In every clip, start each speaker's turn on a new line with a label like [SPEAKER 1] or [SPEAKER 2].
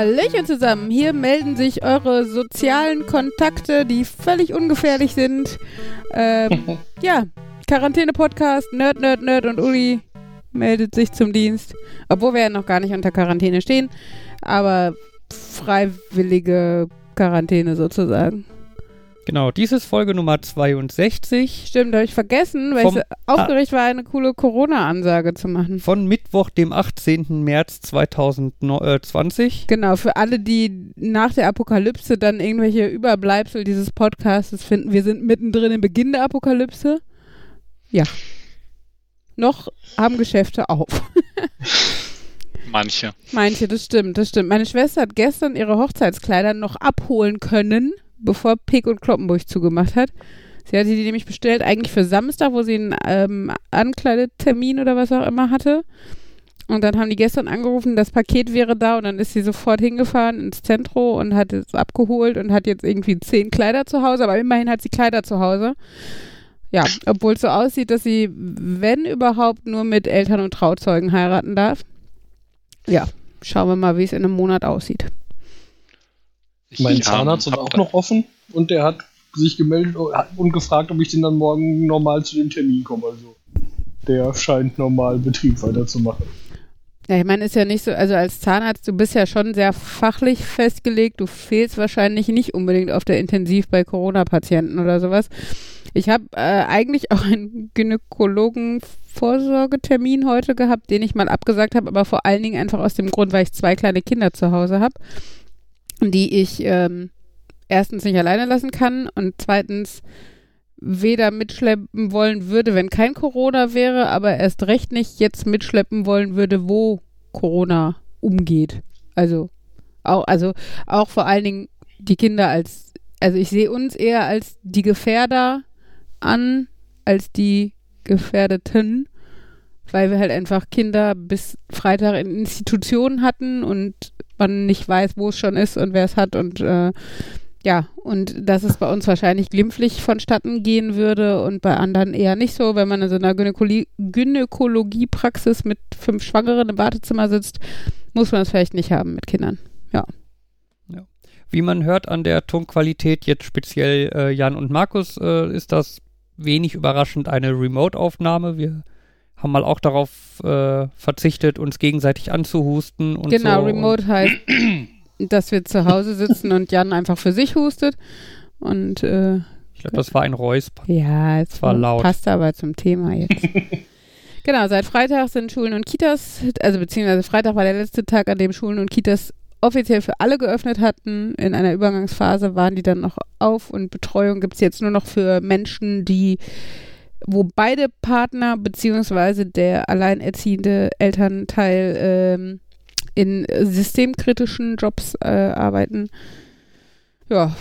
[SPEAKER 1] Hallöchen zusammen, hier melden sich eure sozialen Kontakte, die völlig ungefährlich sind. Ähm, ja, Quarantäne-Podcast, Nerd, Nerd, Nerd und Uli meldet sich zum Dienst. Obwohl wir ja noch gar nicht unter Quarantäne stehen, aber freiwillige Quarantäne sozusagen.
[SPEAKER 2] Genau, dies ist Folge Nummer 62.
[SPEAKER 1] Stimmt, habe ich vergessen, weil
[SPEAKER 2] Vom-
[SPEAKER 1] ich aufgeregt war, eine coole Corona-Ansage zu machen.
[SPEAKER 2] Von Mittwoch, dem 18. März 2020.
[SPEAKER 1] Genau, für alle, die nach der Apokalypse dann irgendwelche Überbleibsel dieses Podcasts finden, wir sind mittendrin im Beginn der Apokalypse. Ja. Noch haben Geschäfte auf.
[SPEAKER 3] Manche.
[SPEAKER 1] Manche, das stimmt, das stimmt. Meine Schwester hat gestern ihre Hochzeitskleider noch abholen können, bevor Pick und Kloppenburg zugemacht hat. Sie hatte die nämlich bestellt, eigentlich für Samstag, wo sie einen ähm, Ankleidetermin oder was auch immer hatte. Und dann haben die gestern angerufen, das Paket wäre da und dann ist sie sofort hingefahren ins Zentrum und hat es abgeholt und hat jetzt irgendwie zehn Kleider zu Hause, aber immerhin hat sie Kleider zu Hause. Ja, obwohl es so aussieht, dass sie, wenn überhaupt, nur mit Eltern und Trauzeugen heiraten darf. Ja, schauen wir mal, wie es in einem Monat aussieht.
[SPEAKER 3] Ich,
[SPEAKER 4] Mein Zahnarzt ist auch noch offen und der hat sich gemeldet und gefragt, ob ich denn dann morgen normal zu dem Termin komme. Also der scheint normal Betrieb weiterzumachen.
[SPEAKER 1] Ja, ich meine, ist ja nicht so, also als Zahnarzt, du bist ja schon sehr fachlich festgelegt. Du fehlst wahrscheinlich nicht unbedingt auf der Intensiv bei Corona-Patienten oder sowas. Ich habe äh, eigentlich auch einen Gynäkologen-Vorsorgetermin heute gehabt, den ich mal abgesagt habe, aber vor allen Dingen einfach aus dem Grund, weil ich zwei kleine Kinder zu Hause habe, die ich ähm, erstens nicht alleine lassen kann und zweitens weder mitschleppen wollen würde, wenn kein Corona wäre, aber erst recht nicht jetzt mitschleppen wollen würde, wo Corona umgeht. Also auch, also auch vor allen Dingen die Kinder als, also ich sehe uns eher als die Gefährder an, als die Gefährdeten, weil wir halt einfach Kinder bis Freitag in Institutionen hatten und man nicht weiß, wo es schon ist und wer es hat und äh, ja, und dass es bei uns wahrscheinlich glimpflich vonstatten gehen würde und bei anderen eher nicht so. Wenn man in so einer Gynäkologie- Gynäkologiepraxis mit fünf Schwangeren im Wartezimmer sitzt, muss man es vielleicht nicht haben mit Kindern.
[SPEAKER 2] Wie man hört an der Tonqualität, jetzt speziell äh, Jan und Markus, äh, ist das wenig überraschend eine Remote-Aufnahme. Wir haben mal auch darauf äh, verzichtet, uns gegenseitig anzuhusten und
[SPEAKER 1] genau,
[SPEAKER 2] so.
[SPEAKER 1] Remote heißt, dass wir zu Hause sitzen und Jan einfach für sich hustet. Und äh,
[SPEAKER 2] Ich glaube, das war ein Räusper.
[SPEAKER 1] ja, es
[SPEAKER 2] war laut.
[SPEAKER 1] passt aber zum Thema jetzt. genau, seit Freitag sind Schulen und Kitas, also beziehungsweise Freitag war der letzte Tag, an dem Schulen und Kitas offiziell für alle geöffnet hatten. In einer Übergangsphase waren die dann noch auf und Betreuung gibt es jetzt nur noch für Menschen, die, wo beide Partner beziehungsweise der alleinerziehende Elternteil ähm, in systemkritischen Jobs äh, arbeiten. Ja,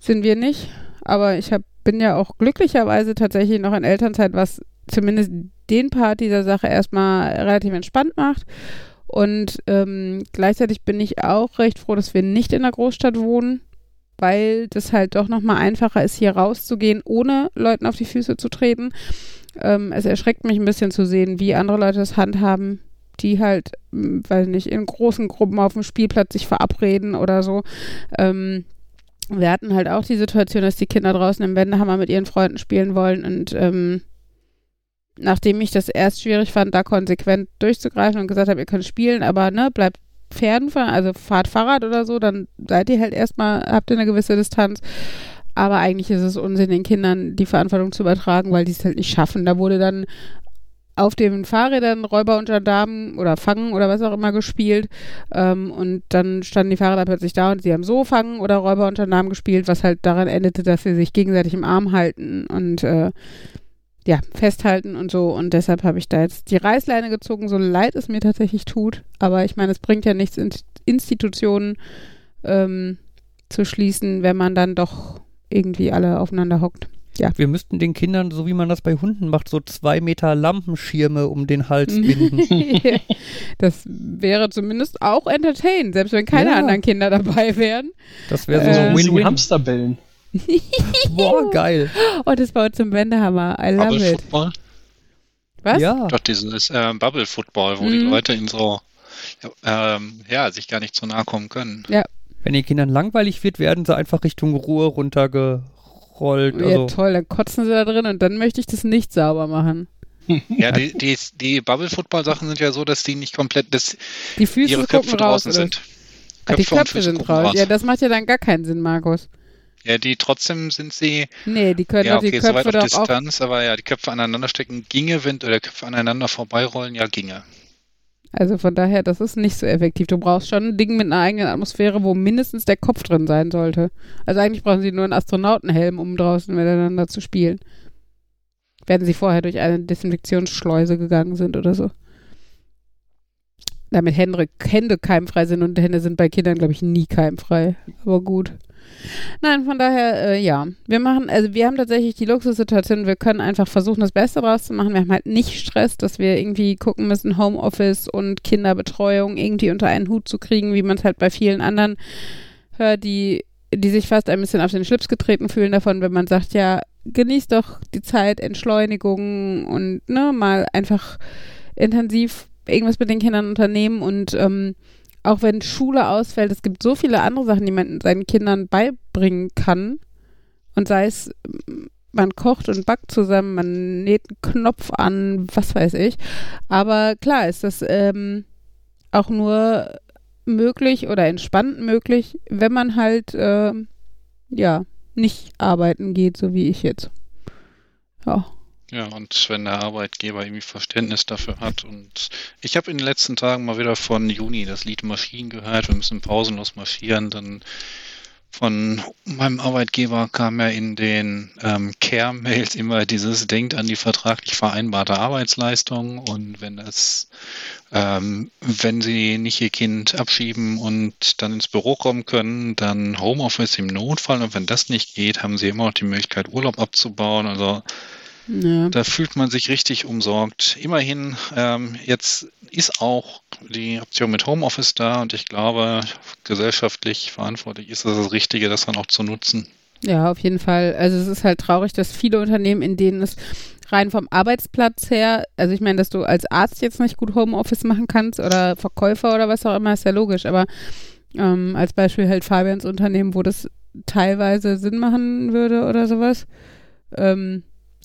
[SPEAKER 1] sind wir nicht. Aber ich hab, bin ja auch glücklicherweise tatsächlich noch in Elternzeit, was zumindest den Part dieser Sache erstmal relativ entspannt macht. Und ähm, gleichzeitig bin ich auch recht froh, dass wir nicht in der Großstadt wohnen, weil das halt doch nochmal einfacher ist, hier rauszugehen, ohne Leuten auf die Füße zu treten. Ähm, es erschreckt mich ein bisschen zu sehen, wie andere Leute das handhaben, die halt, m, weiß nicht, in großen Gruppen auf dem Spielplatz sich verabreden oder so. Ähm, wir hatten halt auch die Situation, dass die Kinder draußen im Wendehammer mit ihren Freunden spielen wollen und ähm, nachdem ich das erst schwierig fand, da konsequent durchzugreifen und gesagt habe, ihr könnt spielen, aber ne, bleibt Pferden fahren, also fahrt Fahrrad oder so, dann seid ihr halt erstmal, habt ihr eine gewisse Distanz. Aber eigentlich ist es Unsinn, den Kindern die Verantwortung zu übertragen, weil die es halt nicht schaffen. Da wurde dann auf den Fahrrädern Räuber und Gendarmen oder Fangen oder was auch immer gespielt. Ähm, und dann standen die Fahrräder plötzlich da und sie haben so Fangen oder Räuber und Gendarmen gespielt, was halt daran endete, dass sie sich gegenseitig im Arm halten und äh, ja, festhalten und so. Und deshalb habe ich da jetzt die Reißleine gezogen, so leid es mir tatsächlich tut. Aber ich meine, es bringt ja nichts, In Institutionen ähm, zu schließen, wenn man dann doch irgendwie alle aufeinander hockt.
[SPEAKER 2] Wir müssten den Kindern, so wie man das bei Hunden macht, so zwei Meter Lampenschirme um den Hals binden.
[SPEAKER 1] das wäre zumindest auch entertainend, selbst wenn keine
[SPEAKER 2] Ja.
[SPEAKER 1] anderen Kinder dabei wären.
[SPEAKER 2] Das wäre so
[SPEAKER 1] Äh,
[SPEAKER 2] Win-Win.
[SPEAKER 4] Hamsterbällen.
[SPEAKER 2] Boah, geil.
[SPEAKER 1] Und das baut zum Wendehammer. I love
[SPEAKER 3] Bubble
[SPEAKER 1] it.
[SPEAKER 3] Football?
[SPEAKER 1] Was?
[SPEAKER 2] Ja.
[SPEAKER 3] Doch, dieses äh, Bubble Football, wo die
[SPEAKER 1] Mhm.
[SPEAKER 3] Leute in so Ja, ähm, ja, sich gar nicht so nahe kommen können.
[SPEAKER 2] Wenn den Kindern langweilig wird, werden sie einfach Richtung Ruhe runtergerollt.
[SPEAKER 1] Ja,
[SPEAKER 2] Also,
[SPEAKER 1] toll, dann kotzen sie da drin und dann möchte ich das nicht sauber machen.
[SPEAKER 3] Ja, die, die, die Bubble-Football-Sachen sind ja so, dass die nicht komplett, dass
[SPEAKER 1] Die Füße
[SPEAKER 3] ihre Köpfe
[SPEAKER 1] raus.
[SPEAKER 3] draußen
[SPEAKER 1] Oder?
[SPEAKER 3] sind.
[SPEAKER 1] Ah, die
[SPEAKER 3] und
[SPEAKER 1] Köpfe sind
[SPEAKER 3] gucken
[SPEAKER 1] raus. Ja, das macht ja dann gar keinen Sinn, Markus.
[SPEAKER 3] Ja, die trotzdem sind sie,
[SPEAKER 1] Nee, die können
[SPEAKER 3] ja,
[SPEAKER 1] die
[SPEAKER 3] okay, weit
[SPEAKER 1] Köpfe
[SPEAKER 3] auf
[SPEAKER 1] doch auch.
[SPEAKER 3] Distanz, aber ja, die Köpfe aneinander stecken ginge, wenn, oder Köpfe aneinander vorbeirollen, ja, ginge.
[SPEAKER 1] Also von daher, das ist nicht so effektiv. Du brauchst schon ein Ding mit einer eigenen Atmosphäre, wo mindestens der Kopf drin sein sollte. Also eigentlich brauchen sie nur einen Astronautenhelm, um draußen miteinander zu spielen. Werden sie vorher durch eine Desinfektionsschleuse gegangen sind oder so. Damit Hände, Hände keimfrei sind und Hände sind bei Kindern, glaube ich, nie keimfrei. Aber gut. Nein, von daher, äh, ja. Wir machen, also wir haben tatsächlich die Luxussituation, wir können einfach versuchen, das Beste draus zu machen. Wir haben halt nicht Stress, dass wir irgendwie gucken müssen, Homeoffice und Kinderbetreuung irgendwie unter einen Hut zu kriegen, wie man es halt bei vielen anderen hört, die, die sich fast ein bisschen auf den Schlips getreten fühlen davon, wenn man sagt, ja, genießt doch die Zeit, Entschleunigung und ne, mal einfach intensiv irgendwas mit den Kindern unternehmen und ähm, auch wenn Schule ausfällt, es gibt so viele andere Sachen, die man seinen Kindern beibringen kann. Und sei es, mm, man kocht und backt zusammen, man näht einen Knopf an, was weiß ich. Aber klar ist das ähm, auch nur möglich oder entspannt möglich, wenn man halt, ähm, ja, nicht arbeiten geht, so wie ich jetzt. Ja.
[SPEAKER 3] Ja, und wenn der Arbeitgeber irgendwie Verständnis dafür hat. Und ich habe in den letzten Tagen mal wieder von Juni das Lied Maschinen gehört. Wir müssen pausenlos marschieren. Dann von meinem Arbeitgeber kam ja in den ähm, Care-Mails immer dieses Denkt an die vertraglich vereinbarte Arbeitsleistung und wenn das, ähm, wenn Sie nicht Ihr Kind abschieben und dann ins Büro kommen können, dann Homeoffice im Notfall und wenn das nicht geht, haben Sie immer noch die Möglichkeit Urlaub abzubauen. Also
[SPEAKER 1] ja.
[SPEAKER 3] da fühlt man sich richtig umsorgt. Immerhin, ähm, jetzt ist auch die Option mit Homeoffice da und ich glaube, gesellschaftlich verantwortlich ist es das Richtige, das dann auch zu nutzen.
[SPEAKER 1] Ja, auf jeden Fall. Also es ist halt traurig, dass viele Unternehmen, in denen es rein vom Arbeitsplatz her, also ich meine, dass du als Arzt jetzt nicht gut Homeoffice machen kannst oder Verkäufer oder was auch immer, ist ja logisch, aber ähm, als Beispiel halt Fabians Unternehmen, wo das teilweise Sinn machen würde oder sowas, ähm,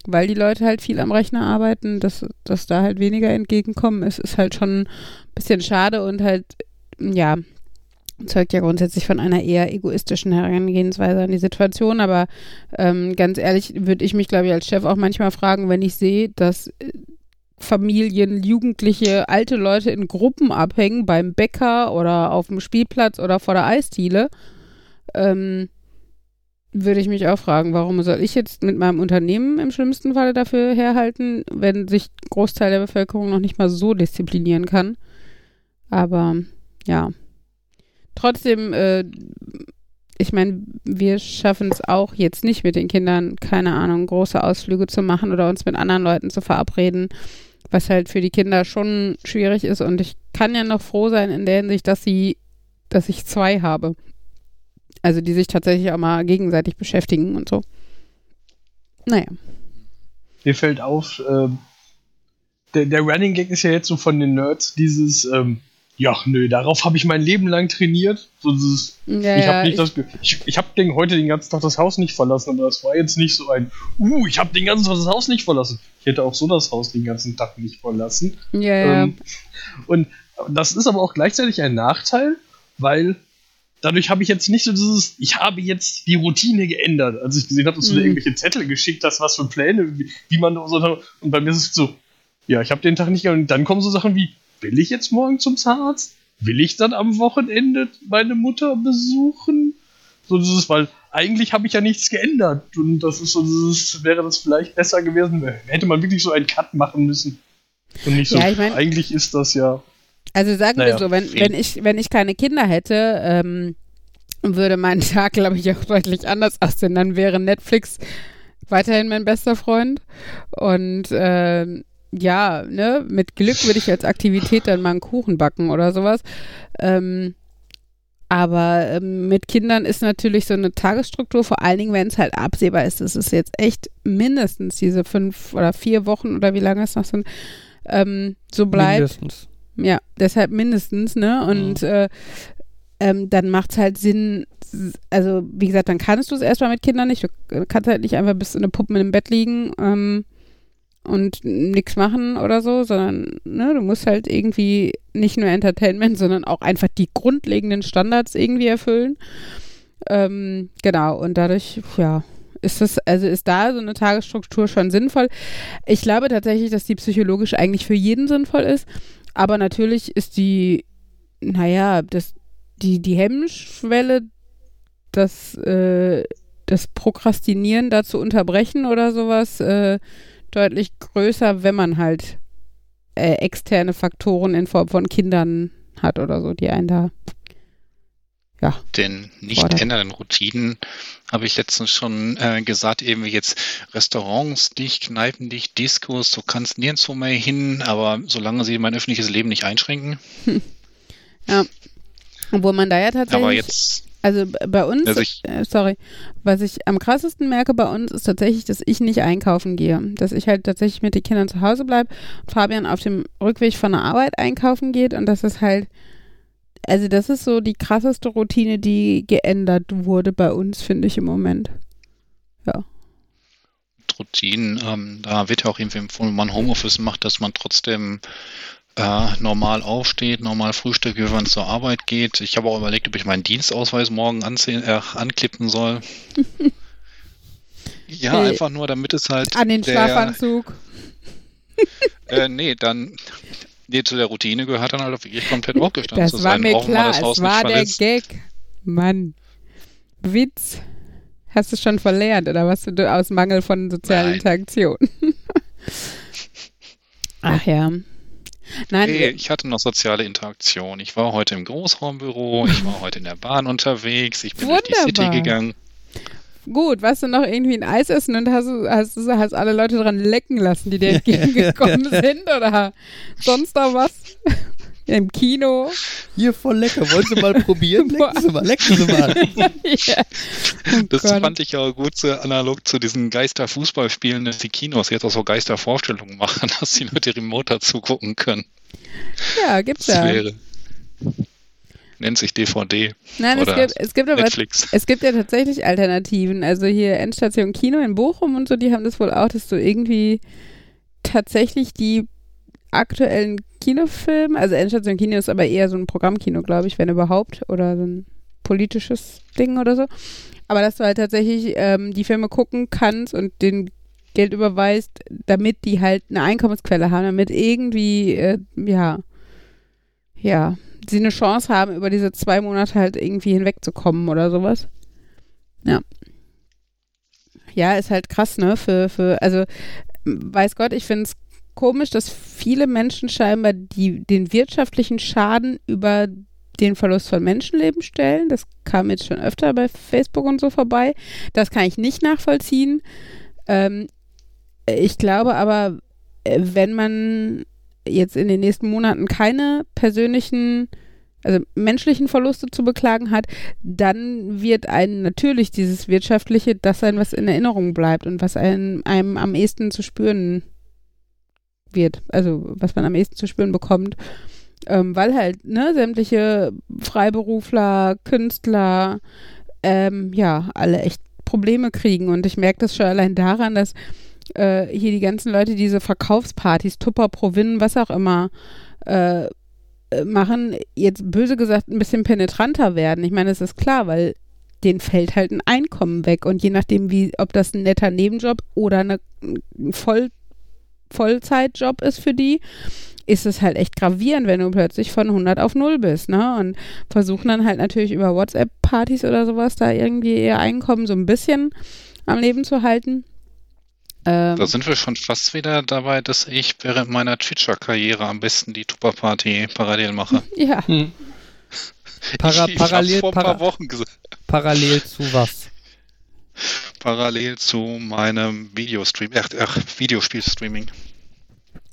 [SPEAKER 1] weil die Leute halt viel am Rechner arbeiten, dass, dass da halt weniger entgegenkommen ist, ist halt schon ein bisschen schade und halt, ja, zeugt ja grundsätzlich von einer eher egoistischen Herangehensweise an die Situation. Aber ähm, ganz ehrlich würde ich mich, glaube ich, als Chef auch manchmal fragen, wenn ich sehe, dass äh, Familien, Jugendliche, alte Leute in Gruppen abhängen beim Bäcker oder auf dem Spielplatz oder vor der Eisdiele, ähm, würde ich mich auch fragen, warum soll ich jetzt mit meinem Unternehmen im schlimmsten Falle dafür herhalten, wenn sich ein Großteil der Bevölkerung noch nicht mal so disziplinieren kann. Aber ja, trotzdem, äh, ich meine, wir schaffen es auch jetzt nicht mit den Kindern, keine Ahnung, große Ausflüge zu machen oder uns mit anderen Leuten zu verabreden, was halt für die Kinder schon schwierig ist. Und ich kann ja noch froh sein in der Hinsicht, dass sie, dass ich zwei habe. Also die sich tatsächlich auch mal gegenseitig beschäftigen und so. Naja.
[SPEAKER 4] Mir fällt auf, ähm, der, der Running Gag ist ja jetzt so von den Nerds dieses, ähm, ja, nö, darauf habe ich mein Leben lang trainiert. So dieses,
[SPEAKER 1] Ja,
[SPEAKER 4] ich
[SPEAKER 1] ja,
[SPEAKER 4] habe nicht
[SPEAKER 1] ich-
[SPEAKER 4] ich, ich habe den heute den ganzen Tag das Haus nicht verlassen, aber das war jetzt nicht so ein, uh, ich habe den ganzen Tag das Haus nicht verlassen. Ich hätte auch so das Haus den ganzen Tag nicht verlassen.
[SPEAKER 1] Ja, ja.
[SPEAKER 4] Ähm, und das ist aber auch gleichzeitig ein Nachteil, weil dadurch habe ich jetzt nicht so dieses, ich habe jetzt die Routine geändert. Als ich gesehen habe, dass du
[SPEAKER 1] Mhm.
[SPEAKER 4] da irgendwelche Zettel geschickt hast, was für Pläne, wie, wie man so. Und bei mir ist es so, ja, ich habe den Tag nicht geändert. Und dann kommen so Sachen wie, will ich jetzt morgen zum Zahnarzt? Will ich dann am Wochenende meine Mutter besuchen? So dieses, weil eigentlich habe ich ja nichts geändert. Und das ist so, dieses, wäre das vielleicht besser gewesen, hätte man wirklich so einen Cut machen müssen. Und nicht so,
[SPEAKER 1] Ja, ich mein-
[SPEAKER 4] eigentlich ist das ja.
[SPEAKER 1] Also sagen
[SPEAKER 4] Naja,
[SPEAKER 1] wir so, wenn, wenn, ich, wenn ich keine Kinder hätte, ähm, würde mein Tag, glaube ich, auch deutlich anders aussehen. Dann wäre Netflix weiterhin mein bester Freund. Und ähm, ja, ne, mit Glück würde ich als Aktivität dann mal einen Kuchen backen oder sowas. Ähm, aber ähm, mit Kindern ist natürlich so eine Tagesstruktur, vor allen Dingen, wenn es halt absehbar ist, dass es jetzt echt mindestens diese fünf oder vier Wochen oder wie lange es noch sind, ähm, so bleibt
[SPEAKER 2] mindestens.
[SPEAKER 1] Ja, deshalb mindestens, ne? Und äh, ähm, dann macht es halt Sinn, also wie gesagt, dann kannst du es erstmal mit Kindern nicht. Du kannst halt nicht einfach bis in eine Puppe im Bett liegen ähm, und nichts machen oder so, sondern ne, du musst halt irgendwie nicht nur Entertainment, sondern auch einfach die grundlegenden Standards irgendwie erfüllen. Ähm, genau, und dadurch, ja, ist das, also ist da so eine Tagesstruktur schon sinnvoll. Ich glaube tatsächlich, dass die psychologisch eigentlich für jeden sinnvoll ist, aber natürlich ist die, naja, das, die, die Hemmschwelle, das, äh, das Prokrastinieren da zu unterbrechen oder sowas, äh, deutlich größer, wenn man halt äh, externe Faktoren in Form von Kindern hat oder so, die einen da.
[SPEAKER 3] Den nicht
[SPEAKER 1] Fordert.
[SPEAKER 3] ändernden Routinen habe ich letztens schon äh, gesagt, eben wie jetzt Restaurants dicht, Kneipen dicht, Diskos, du kannst nirgendwo mehr hin, aber solange sie mein öffentliches Leben nicht einschränken.
[SPEAKER 1] Obwohl man da ja tatsächlich.
[SPEAKER 3] Aber jetzt,
[SPEAKER 1] Also bei uns,
[SPEAKER 3] Also
[SPEAKER 1] äh, sorry, was ich am krassesten merke bei uns ist tatsächlich, dass ich nicht einkaufen gehe. Dass ich halt tatsächlich mit den Kindern zu Hause bleibe und Fabian auf dem Rückweg von der Arbeit einkaufen geht und das ist halt, also das ist so die krasseste Routine, die geändert wurde bei uns, finde ich im Moment.
[SPEAKER 3] Routinen, ähm, da wird ja auch irgendwie empfohlen, wenn man Homeoffice macht, dass man trotzdem äh, normal aufsteht, normal frühstückt, wie man zur Arbeit geht. Ich habe auch überlegt, ob ich meinen Dienstausweis morgen äh, anklippen soll. ja,
[SPEAKER 1] Hey.
[SPEAKER 3] einfach nur, damit es halt
[SPEAKER 1] An den
[SPEAKER 3] der,
[SPEAKER 1] Schlafanzug.
[SPEAKER 3] Äh, nee, dann nee, zu der Routine gehört dann halt wirklich komplett aufgestanden
[SPEAKER 1] Das
[SPEAKER 3] zu
[SPEAKER 1] war
[SPEAKER 3] sein,
[SPEAKER 1] mir
[SPEAKER 3] auch wenn man
[SPEAKER 1] klar,
[SPEAKER 3] das Haus
[SPEAKER 1] es war der. Gag. Mann. Witz. Hast du schon verlernt oder was du aus Mangel von sozialen
[SPEAKER 3] Nein.
[SPEAKER 1] Interaktion? Ach ja. Nein,
[SPEAKER 3] Nee, ich hatte noch soziale Interaktion. Ich war heute im Großraumbüro, ich war heute in der Bahn unterwegs, ich bin durch die City
[SPEAKER 1] Wunderbar.
[SPEAKER 3] gegangen.
[SPEAKER 1] Gut, warst du noch irgendwie ein Eis essen und hast, hast, hast alle Leute dran lecken lassen, die dir entgegengekommen sind oder sonst noch was? Im Kino?
[SPEAKER 2] Hier voll lecker. Wollen Sie mal probieren? Lecken Sie mal, lecken Sie mal.
[SPEAKER 1] ja. Oh
[SPEAKER 3] Das
[SPEAKER 1] Gott.
[SPEAKER 3] fand ich ja gut so analog zu diesen Geisterfußballspielen, dass die Kinos jetzt auch so Geistervorstellungen machen, dass die Leute remote dazu gucken können.
[SPEAKER 1] ja, gibt's
[SPEAKER 3] Das
[SPEAKER 1] ja.
[SPEAKER 3] wäre. Nennt sich DVD.
[SPEAKER 1] Nein, es
[SPEAKER 3] oder
[SPEAKER 1] gibt, es gibt aber
[SPEAKER 3] Netflix.
[SPEAKER 1] Es gibt ja tatsächlich Alternativen. Also hier Endstation Kino in Bochum und so, die haben das wohl auch, dass du irgendwie tatsächlich die aktuellen Kinofilme, also Endstation Kino ist aber eher so ein Programmkino, glaube ich, wenn überhaupt, oder so ein politisches Ding oder so. Aber dass du halt tatsächlich ähm, die Filme gucken kannst und den Geld überweist, damit die halt eine Einkommensquelle haben, damit irgendwie, äh, ja, ja, sie eine Chance haben, über diese zwei Monate halt irgendwie hinwegzukommen oder sowas. Ja. Ja, ist halt krass, ne? Für, für, also, weiß Gott, ich finde es komisch, dass viele Menschen scheinbar die, den wirtschaftlichen Schaden über den Verlust von Menschenleben stellen. Das kam jetzt schon öfter bei Facebook und so vorbei. Das kann ich nicht nachvollziehen. Ähm, ich glaube aber, äh, wenn man jetzt in den nächsten Monaten keine persönlichen, also menschlichen Verluste zu beklagen hat, dann wird einem natürlich dieses Wirtschaftliche das sein, was in Erinnerung bleibt und was einem, einem am ehesten zu spüren wird. Also was man am ehesten zu spüren bekommt. Ähm, weil halt, ne, sämtliche Freiberufler, Künstler, ähm, ja, alle echt Probleme kriegen. Und ich merke das schon allein daran, dass äh, hier die ganzen Leute diese Verkaufspartys, Tupper, Provin, was auch immer, äh, machen, jetzt böse gesagt ein bisschen penetranter werden. Ich meine, es ist klar, weil denen fällt halt ein Einkommen weg. Und je nachdem, wie, ob das ein netter Nebenjob oder eine, ein Voll, Vollzeitjob ist für die, ist es halt echt gravierend, wenn du plötzlich von 100 auf 0 bist, ne? Und versuchen dann halt natürlich über WhatsApp-Partys oder sowas da irgendwie ihr Einkommen so ein bisschen am Leben zu halten. Ähm,
[SPEAKER 3] Da sind wir schon fast wieder dabei, dass ich während meiner Twitcher-Karriere am besten die Tupper-Party parallel mache.
[SPEAKER 1] ja,
[SPEAKER 4] Hm.
[SPEAKER 2] Para,
[SPEAKER 3] ich, ich
[SPEAKER 2] parallel,
[SPEAKER 3] vor ein paar
[SPEAKER 2] para,
[SPEAKER 3] Wochen gesagt.
[SPEAKER 2] parallel zu was?
[SPEAKER 3] Parallel zu meinem Videostream, ach, ach Videospielstreaming.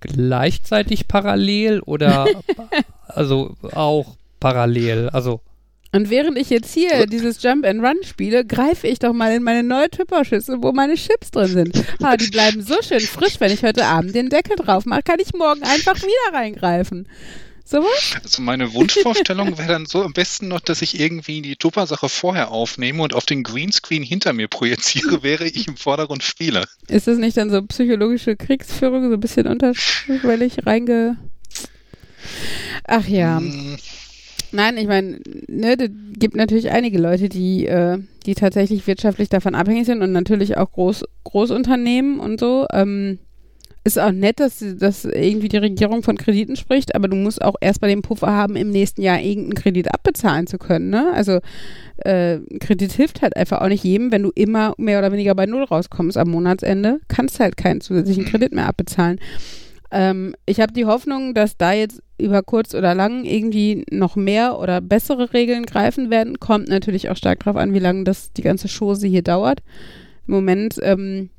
[SPEAKER 2] Gleichzeitig parallel oder also auch parallel? Also
[SPEAKER 1] Und während ich jetzt hier dieses Jump and Run spiele, greife ich doch mal in meine neue Tupperschüssel, wo meine Chips drin sind. Ah, die bleiben so schön frisch, wenn ich heute Abend den Deckel drauf mache, kann ich morgen einfach wieder reingreifen. Sowas?
[SPEAKER 3] Also meine Wunschvorstellung wäre dann so am besten noch, dass ich irgendwie die Tupper-Sache vorher aufnehme und auf den Greenscreen hinter mir projiziere, wäre ich im Vordergrund spiele.
[SPEAKER 1] Ist das nicht dann so psychologische Kriegsführung, so ein bisschen unterschwellig reinge... Ach ja.
[SPEAKER 3] Hm,
[SPEAKER 1] Nein, ich meine, ne, es gibt natürlich einige Leute, die, äh, die tatsächlich wirtschaftlich davon abhängig sind und natürlich auch Groß, Großunternehmen und so. Ähm, ist auch nett, dass, dass irgendwie die Regierung von Krediten spricht, aber du musst auch erstmal den Puffer haben, im nächsten Jahr irgendeinen Kredit abbezahlen zu können. Ne? Also äh, Kredit hilft halt einfach auch nicht jedem, wenn du immer mehr oder weniger bei Null rauskommst am Monatsende, kannst halt keinen zusätzlichen Kredit mehr abbezahlen. Ähm, ich habe die Hoffnung, dass da jetzt über kurz oder lang irgendwie noch mehr oder bessere Regeln greifen werden. Kommt natürlich auch stark darauf an, wie lange das die ganze Chose hier dauert. Im Moment ähm,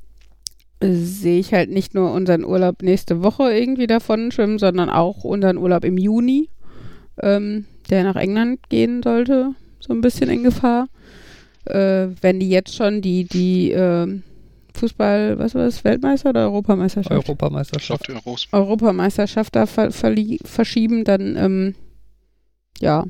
[SPEAKER 1] sehe ich halt nicht nur unseren Urlaub nächste Woche irgendwie davon schwimmen, sondern auch unseren Urlaub im Juni, ähm, der nach England gehen sollte, so ein bisschen in Gefahr. Äh, wenn die jetzt schon die, die äh, Fußball, was war das, Weltmeister oder Europameisterschaft?
[SPEAKER 2] Europameisterschaft.
[SPEAKER 1] Europameisterschaft da ver verlie- verschieben, dann ähm, ja,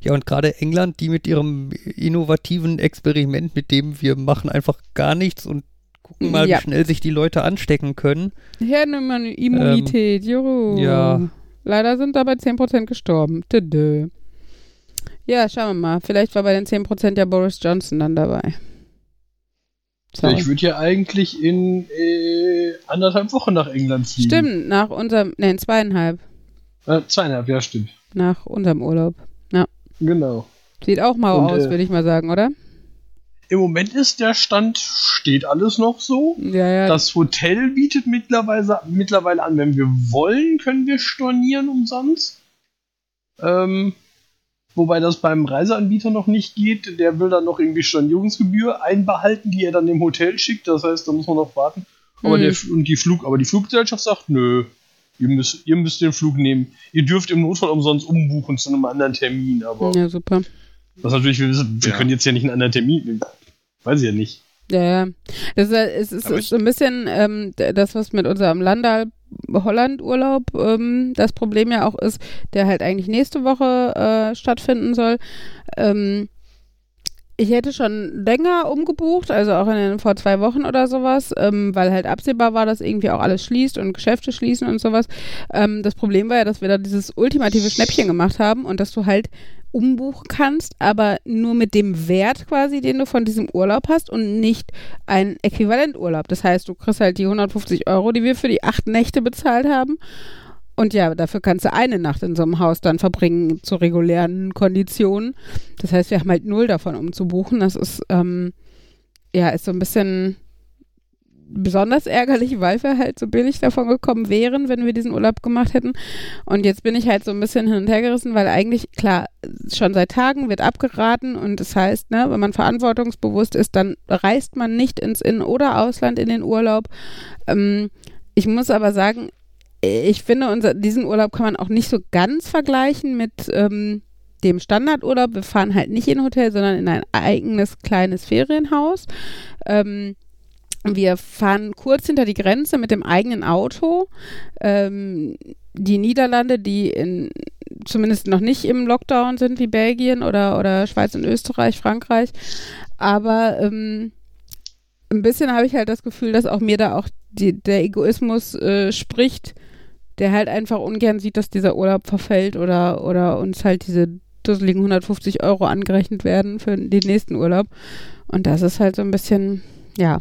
[SPEAKER 2] Ja, und gerade England, die mit ihrem innovativen Experiment, mit dem wir machen einfach gar nichts und gucken mal,
[SPEAKER 1] Ja.
[SPEAKER 2] wie schnell sich die Leute anstecken können.
[SPEAKER 1] Herdenimmunität, juhu.
[SPEAKER 2] ja.
[SPEAKER 1] Leider sind dabei 10% gestorben. Tüdö. Ja, schauen wir mal. Vielleicht war bei den 10% ja Boris Johnson dann dabei. So.
[SPEAKER 4] Ich würde ja eigentlich in äh, anderthalb Wochen nach England fliegen.
[SPEAKER 1] Stimmt, nach unserem, nein, zweieinhalb,
[SPEAKER 4] Äh, zweieinhalb, ja, stimmt.
[SPEAKER 1] nach unserem Urlaub.
[SPEAKER 4] Genau.
[SPEAKER 1] Sieht auch mau
[SPEAKER 4] Und,
[SPEAKER 1] aus,
[SPEAKER 4] äh,
[SPEAKER 1] würde ich mal sagen, oder?
[SPEAKER 4] Im Moment ist der Stand, steht alles noch so.
[SPEAKER 1] Ja, ja.
[SPEAKER 4] Das Hotel bietet mittlerweile, mittlerweile an, wenn wir wollen, können wir stornieren umsonst. Ähm, wobei das beim Reiseanbieter noch nicht geht. Der will dann noch irgendwie Stornierungsgebühr einbehalten, die er dann dem Hotel schickt. Das heißt, da muss man noch warten. Aber,
[SPEAKER 1] Mhm.
[SPEAKER 4] der, und die Flug, aber die Fluggesellschaft sagt, nö, ihr müsst, ihr müsst den Flug nehmen. Ihr dürft im Notfall umsonst umbuchen zu einem anderen Termin. Aber
[SPEAKER 1] ja, super.
[SPEAKER 4] was natürlich, wir, wissen, wir
[SPEAKER 3] Ja.
[SPEAKER 4] können jetzt ja nicht einen anderen Termin. Weiß ich ja nicht.
[SPEAKER 1] Ja, ja. Das ist, es ist, ist so ein bisschen ähm, das, was mit unserem Landal Holland-Urlaub ähm, das Problem ja auch ist, der halt eigentlich nächste Woche äh, stattfinden soll. Ähm, ich hätte schon länger umgebucht, also auch in vor zwei Wochen oder sowas, ähm, weil halt absehbar war, dass irgendwie auch alles schließt und Geschäfte schließen und sowas. Ähm, das Problem war ja, dass wir da dieses ultimative Schnäppchen gemacht haben und dass du halt umbuchen kannst, aber nur mit dem Wert quasi, den du von diesem Urlaub hast und nicht ein Äquivalenturlaub. Das heißt, du kriegst halt die 150 Euro, die wir für die acht Nächte bezahlt haben. Und ja, dafür kannst du eine Nacht in so einem Haus dann verbringen zu regulären Konditionen. Das heißt, wir haben halt null davon, um zu buchen. Das ist, ähm, ja, ist so ein bisschen besonders ärgerlich, weil wir halt so billig davon gekommen wären, wenn wir diesen Urlaub gemacht hätten. Und jetzt bin ich halt so ein bisschen hin und her gerissen, weil eigentlich, klar, schon seit Tagen wird abgeraten und das heißt, ne, wenn man verantwortungsbewusst ist, dann reist man nicht ins In- oder Ausland in den Urlaub. Ähm, ich muss aber sagen, ich finde, unser, diesen Urlaub kann man auch nicht so ganz vergleichen mit ähm, dem Standardurlaub. Wir fahren halt nicht in ein Hotel, sondern in ein eigenes kleines Ferienhaus. Ähm, wir fahren kurz hinter die Grenze mit dem eigenen Auto. Ähm, die Niederlande, die in, zumindest noch nicht im Lockdown sind wie Belgien oder, oder Schweiz und Österreich, Frankreich. Aber ähm, ein bisschen habe ich halt das Gefühl, dass auch mir da auch die, der Egoismus äh, spricht, der halt einfach ungern sieht, dass dieser Urlaub verfällt oder, oder uns halt diese dusseligen 150 Euro angerechnet werden für den nächsten Urlaub. Und das ist halt so ein bisschen, ja,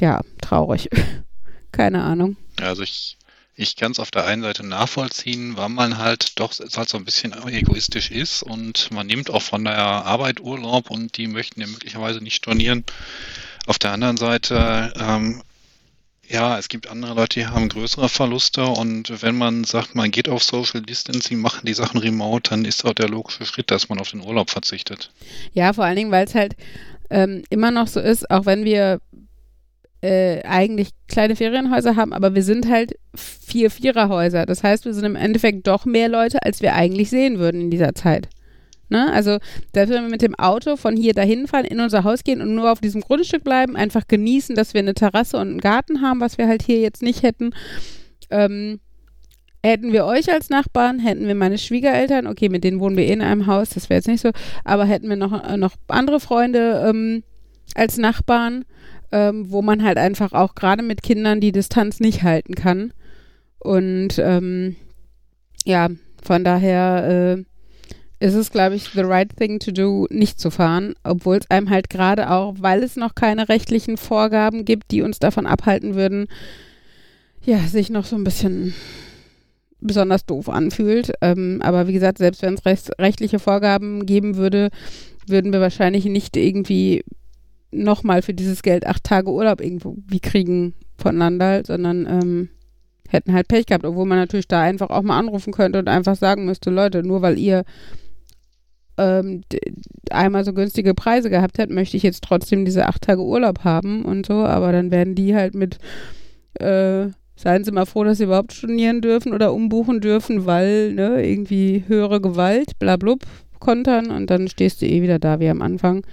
[SPEAKER 1] ja, traurig. Keine Ahnung.
[SPEAKER 3] Also ich, ich kann es auf der einen Seite nachvollziehen, weil man halt doch halt so ein bisschen egoistisch ist und man nimmt auch von der Arbeit Urlaub und die möchten ja möglicherweise nicht stornieren. Auf der anderen Seite, ähm, ja, es gibt andere Leute, die haben größere Verluste und wenn man sagt, man geht auf Social Distancing, machen die Sachen remote, dann ist auch der logische Schritt, dass man auf den Urlaub verzichtet.
[SPEAKER 1] Ja, vor allen Dingen, weil es halt ähm, immer noch so ist, auch wenn wir äh, eigentlich kleine Ferienhäuser haben, aber wir sind halt vier Viererhäuser. Das heißt, wir sind im Endeffekt doch mehr Leute, als wir eigentlich sehen würden in dieser Zeit. Ne? Also, dass wir mit dem Auto von hier dahin fahren, in unser Haus gehen und nur auf diesem Grundstück bleiben, einfach genießen, dass wir eine Terrasse und einen Garten haben, was wir halt hier jetzt nicht hätten. Ähm, hätten wir euch als Nachbarn, hätten wir meine Schwiegereltern, okay, mit denen wohnen wir eh in einem Haus, das wäre jetzt nicht so, aber hätten wir noch, äh, noch andere Freunde ähm, als Nachbarn, ähm, wo man halt einfach auch gerade mit Kindern die Distanz nicht halten kann. Und ähm, ja, von daher äh, ist es, glaube ich, the right thing to do, nicht zu fahren, obwohl es einem halt gerade auch, weil es noch keine rechtlichen Vorgaben gibt, die uns davon abhalten würden, ja, sich noch so ein bisschen besonders doof anfühlt. Ähm, aber wie gesagt, selbst wenn es recht, rechtliche Vorgaben geben würde, würden wir wahrscheinlich nicht irgendwie nochmal für dieses Geld acht Tage Urlaub irgendwo wie kriegen voneinander, sondern ähm, hätten halt Pech gehabt, obwohl man natürlich da einfach auch mal anrufen könnte und einfach sagen müsste, Leute, nur weil ihr ähm, einmal so günstige Preise gehabt habt, möchte ich jetzt trotzdem diese acht Tage Urlaub haben und so, aber dann werden die halt mit äh, Seien Sie mal froh, dass Sie überhaupt studieren dürfen oder umbuchen dürfen, weil ne, irgendwie höhere Gewalt, blablub, kontern und dann stehst du eh wieder da wie am Anfang.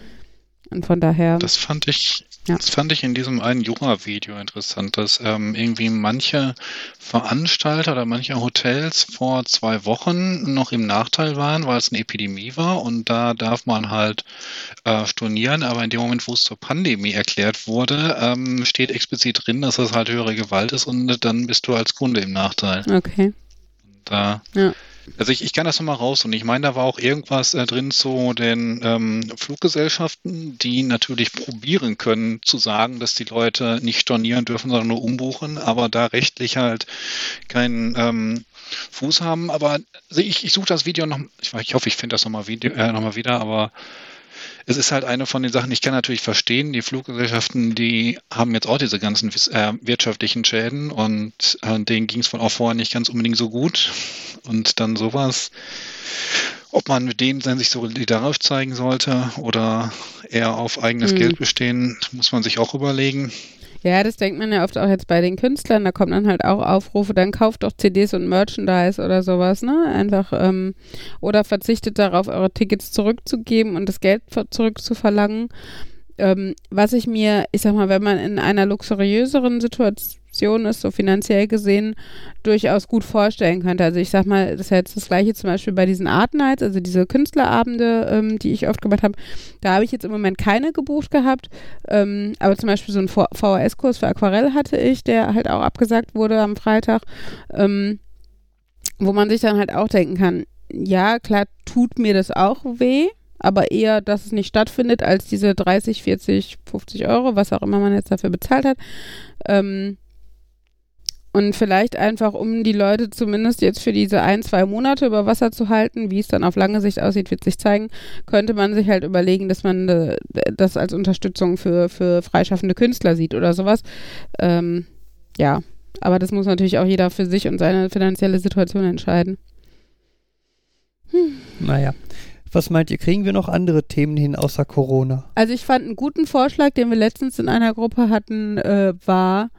[SPEAKER 1] Und von daher.
[SPEAKER 3] Das fand ich,
[SPEAKER 1] Ja.
[SPEAKER 3] das fand ich in diesem einen Jura-Video interessant, dass ähm, irgendwie manche Veranstalter oder manche Hotels vor zwei Wochen noch im Nachteil waren, weil es eine Epidemie war und da darf man halt äh, stornieren, aber in dem Moment, wo es zur Pandemie erklärt wurde, ähm, steht explizit drin, dass das halt höhere Gewalt ist und dann bist du als Kunde im Nachteil.
[SPEAKER 1] Okay.
[SPEAKER 3] Da,
[SPEAKER 1] Ja.
[SPEAKER 3] Also ich, ich kann das nochmal raus und ich meine, da war auch irgendwas äh, drin zu den ähm, Fluggesellschaften, die natürlich probieren können zu sagen, dass die Leute nicht stornieren dürfen, sondern nur umbuchen, aber da rechtlich halt keinen ähm, Fuß haben. Aber also ich, ich suche das Video noch, ich, ich hoffe, ich finde das nochmal äh, noch wieder, aber es ist halt eine von den Sachen, ich kann natürlich verstehen, die Fluggesellschaften, die haben jetzt auch diese ganzen äh, wirtschaftlichen Schäden und äh, denen ging es wohl auch vorher nicht ganz unbedingt so gut. Und dann sowas, ob man mit denen dann sich solidarisch zeigen sollte oder eher auf eigenes
[SPEAKER 1] Mhm.
[SPEAKER 3] Geld bestehen, muss man sich auch überlegen.
[SPEAKER 1] Ja, das denkt man ja oft auch jetzt bei den Künstlern, da kommen dann halt auch Aufrufe, dann kauft doch CDs und Merchandise oder sowas, ne? Einfach, ähm, oder verzichtet darauf, eure Tickets zurückzugeben und das Geld ver- zurückzuverlangen. Ähm, was ich mir, ich sag mal, wenn man in einer luxuriöseren Situation ist, so finanziell gesehen, durchaus gut vorstellen könnte. Also ich sag mal, das ist jetzt das gleiche zum Beispiel bei diesen Art Nights, also diese Künstlerabende, ähm, die ich oft gemacht habe. Da habe ich jetzt im Moment keine gebucht gehabt, ähm, aber zum Beispiel so einen VHS-Kurs für Aquarell hatte ich, der halt auch abgesagt wurde am Freitag, ähm, wo man sich dann halt auch denken kann, ja, klar tut mir das auch weh, aber eher, dass es nicht stattfindet, als diese 30, 40, 50 Euro, was auch immer man jetzt dafür bezahlt hat. Ähm, und vielleicht einfach, um die Leute zumindest jetzt für diese ein, zwei Monate über Wasser zu halten, wie es dann auf lange Sicht aussieht, wird sich zeigen, könnte man sich halt überlegen, dass man äh, das als Unterstützung für, für freischaffende Künstler sieht oder sowas. Ähm, ja, aber das muss natürlich auch jeder für sich und seine finanzielle Situation entscheiden.
[SPEAKER 2] Naja. Was meint ihr, kriegen wir noch andere Themen hin außer Corona?
[SPEAKER 1] Also ich fand einen guten Vorschlag, den wir letztens in einer Gruppe hatten, äh, war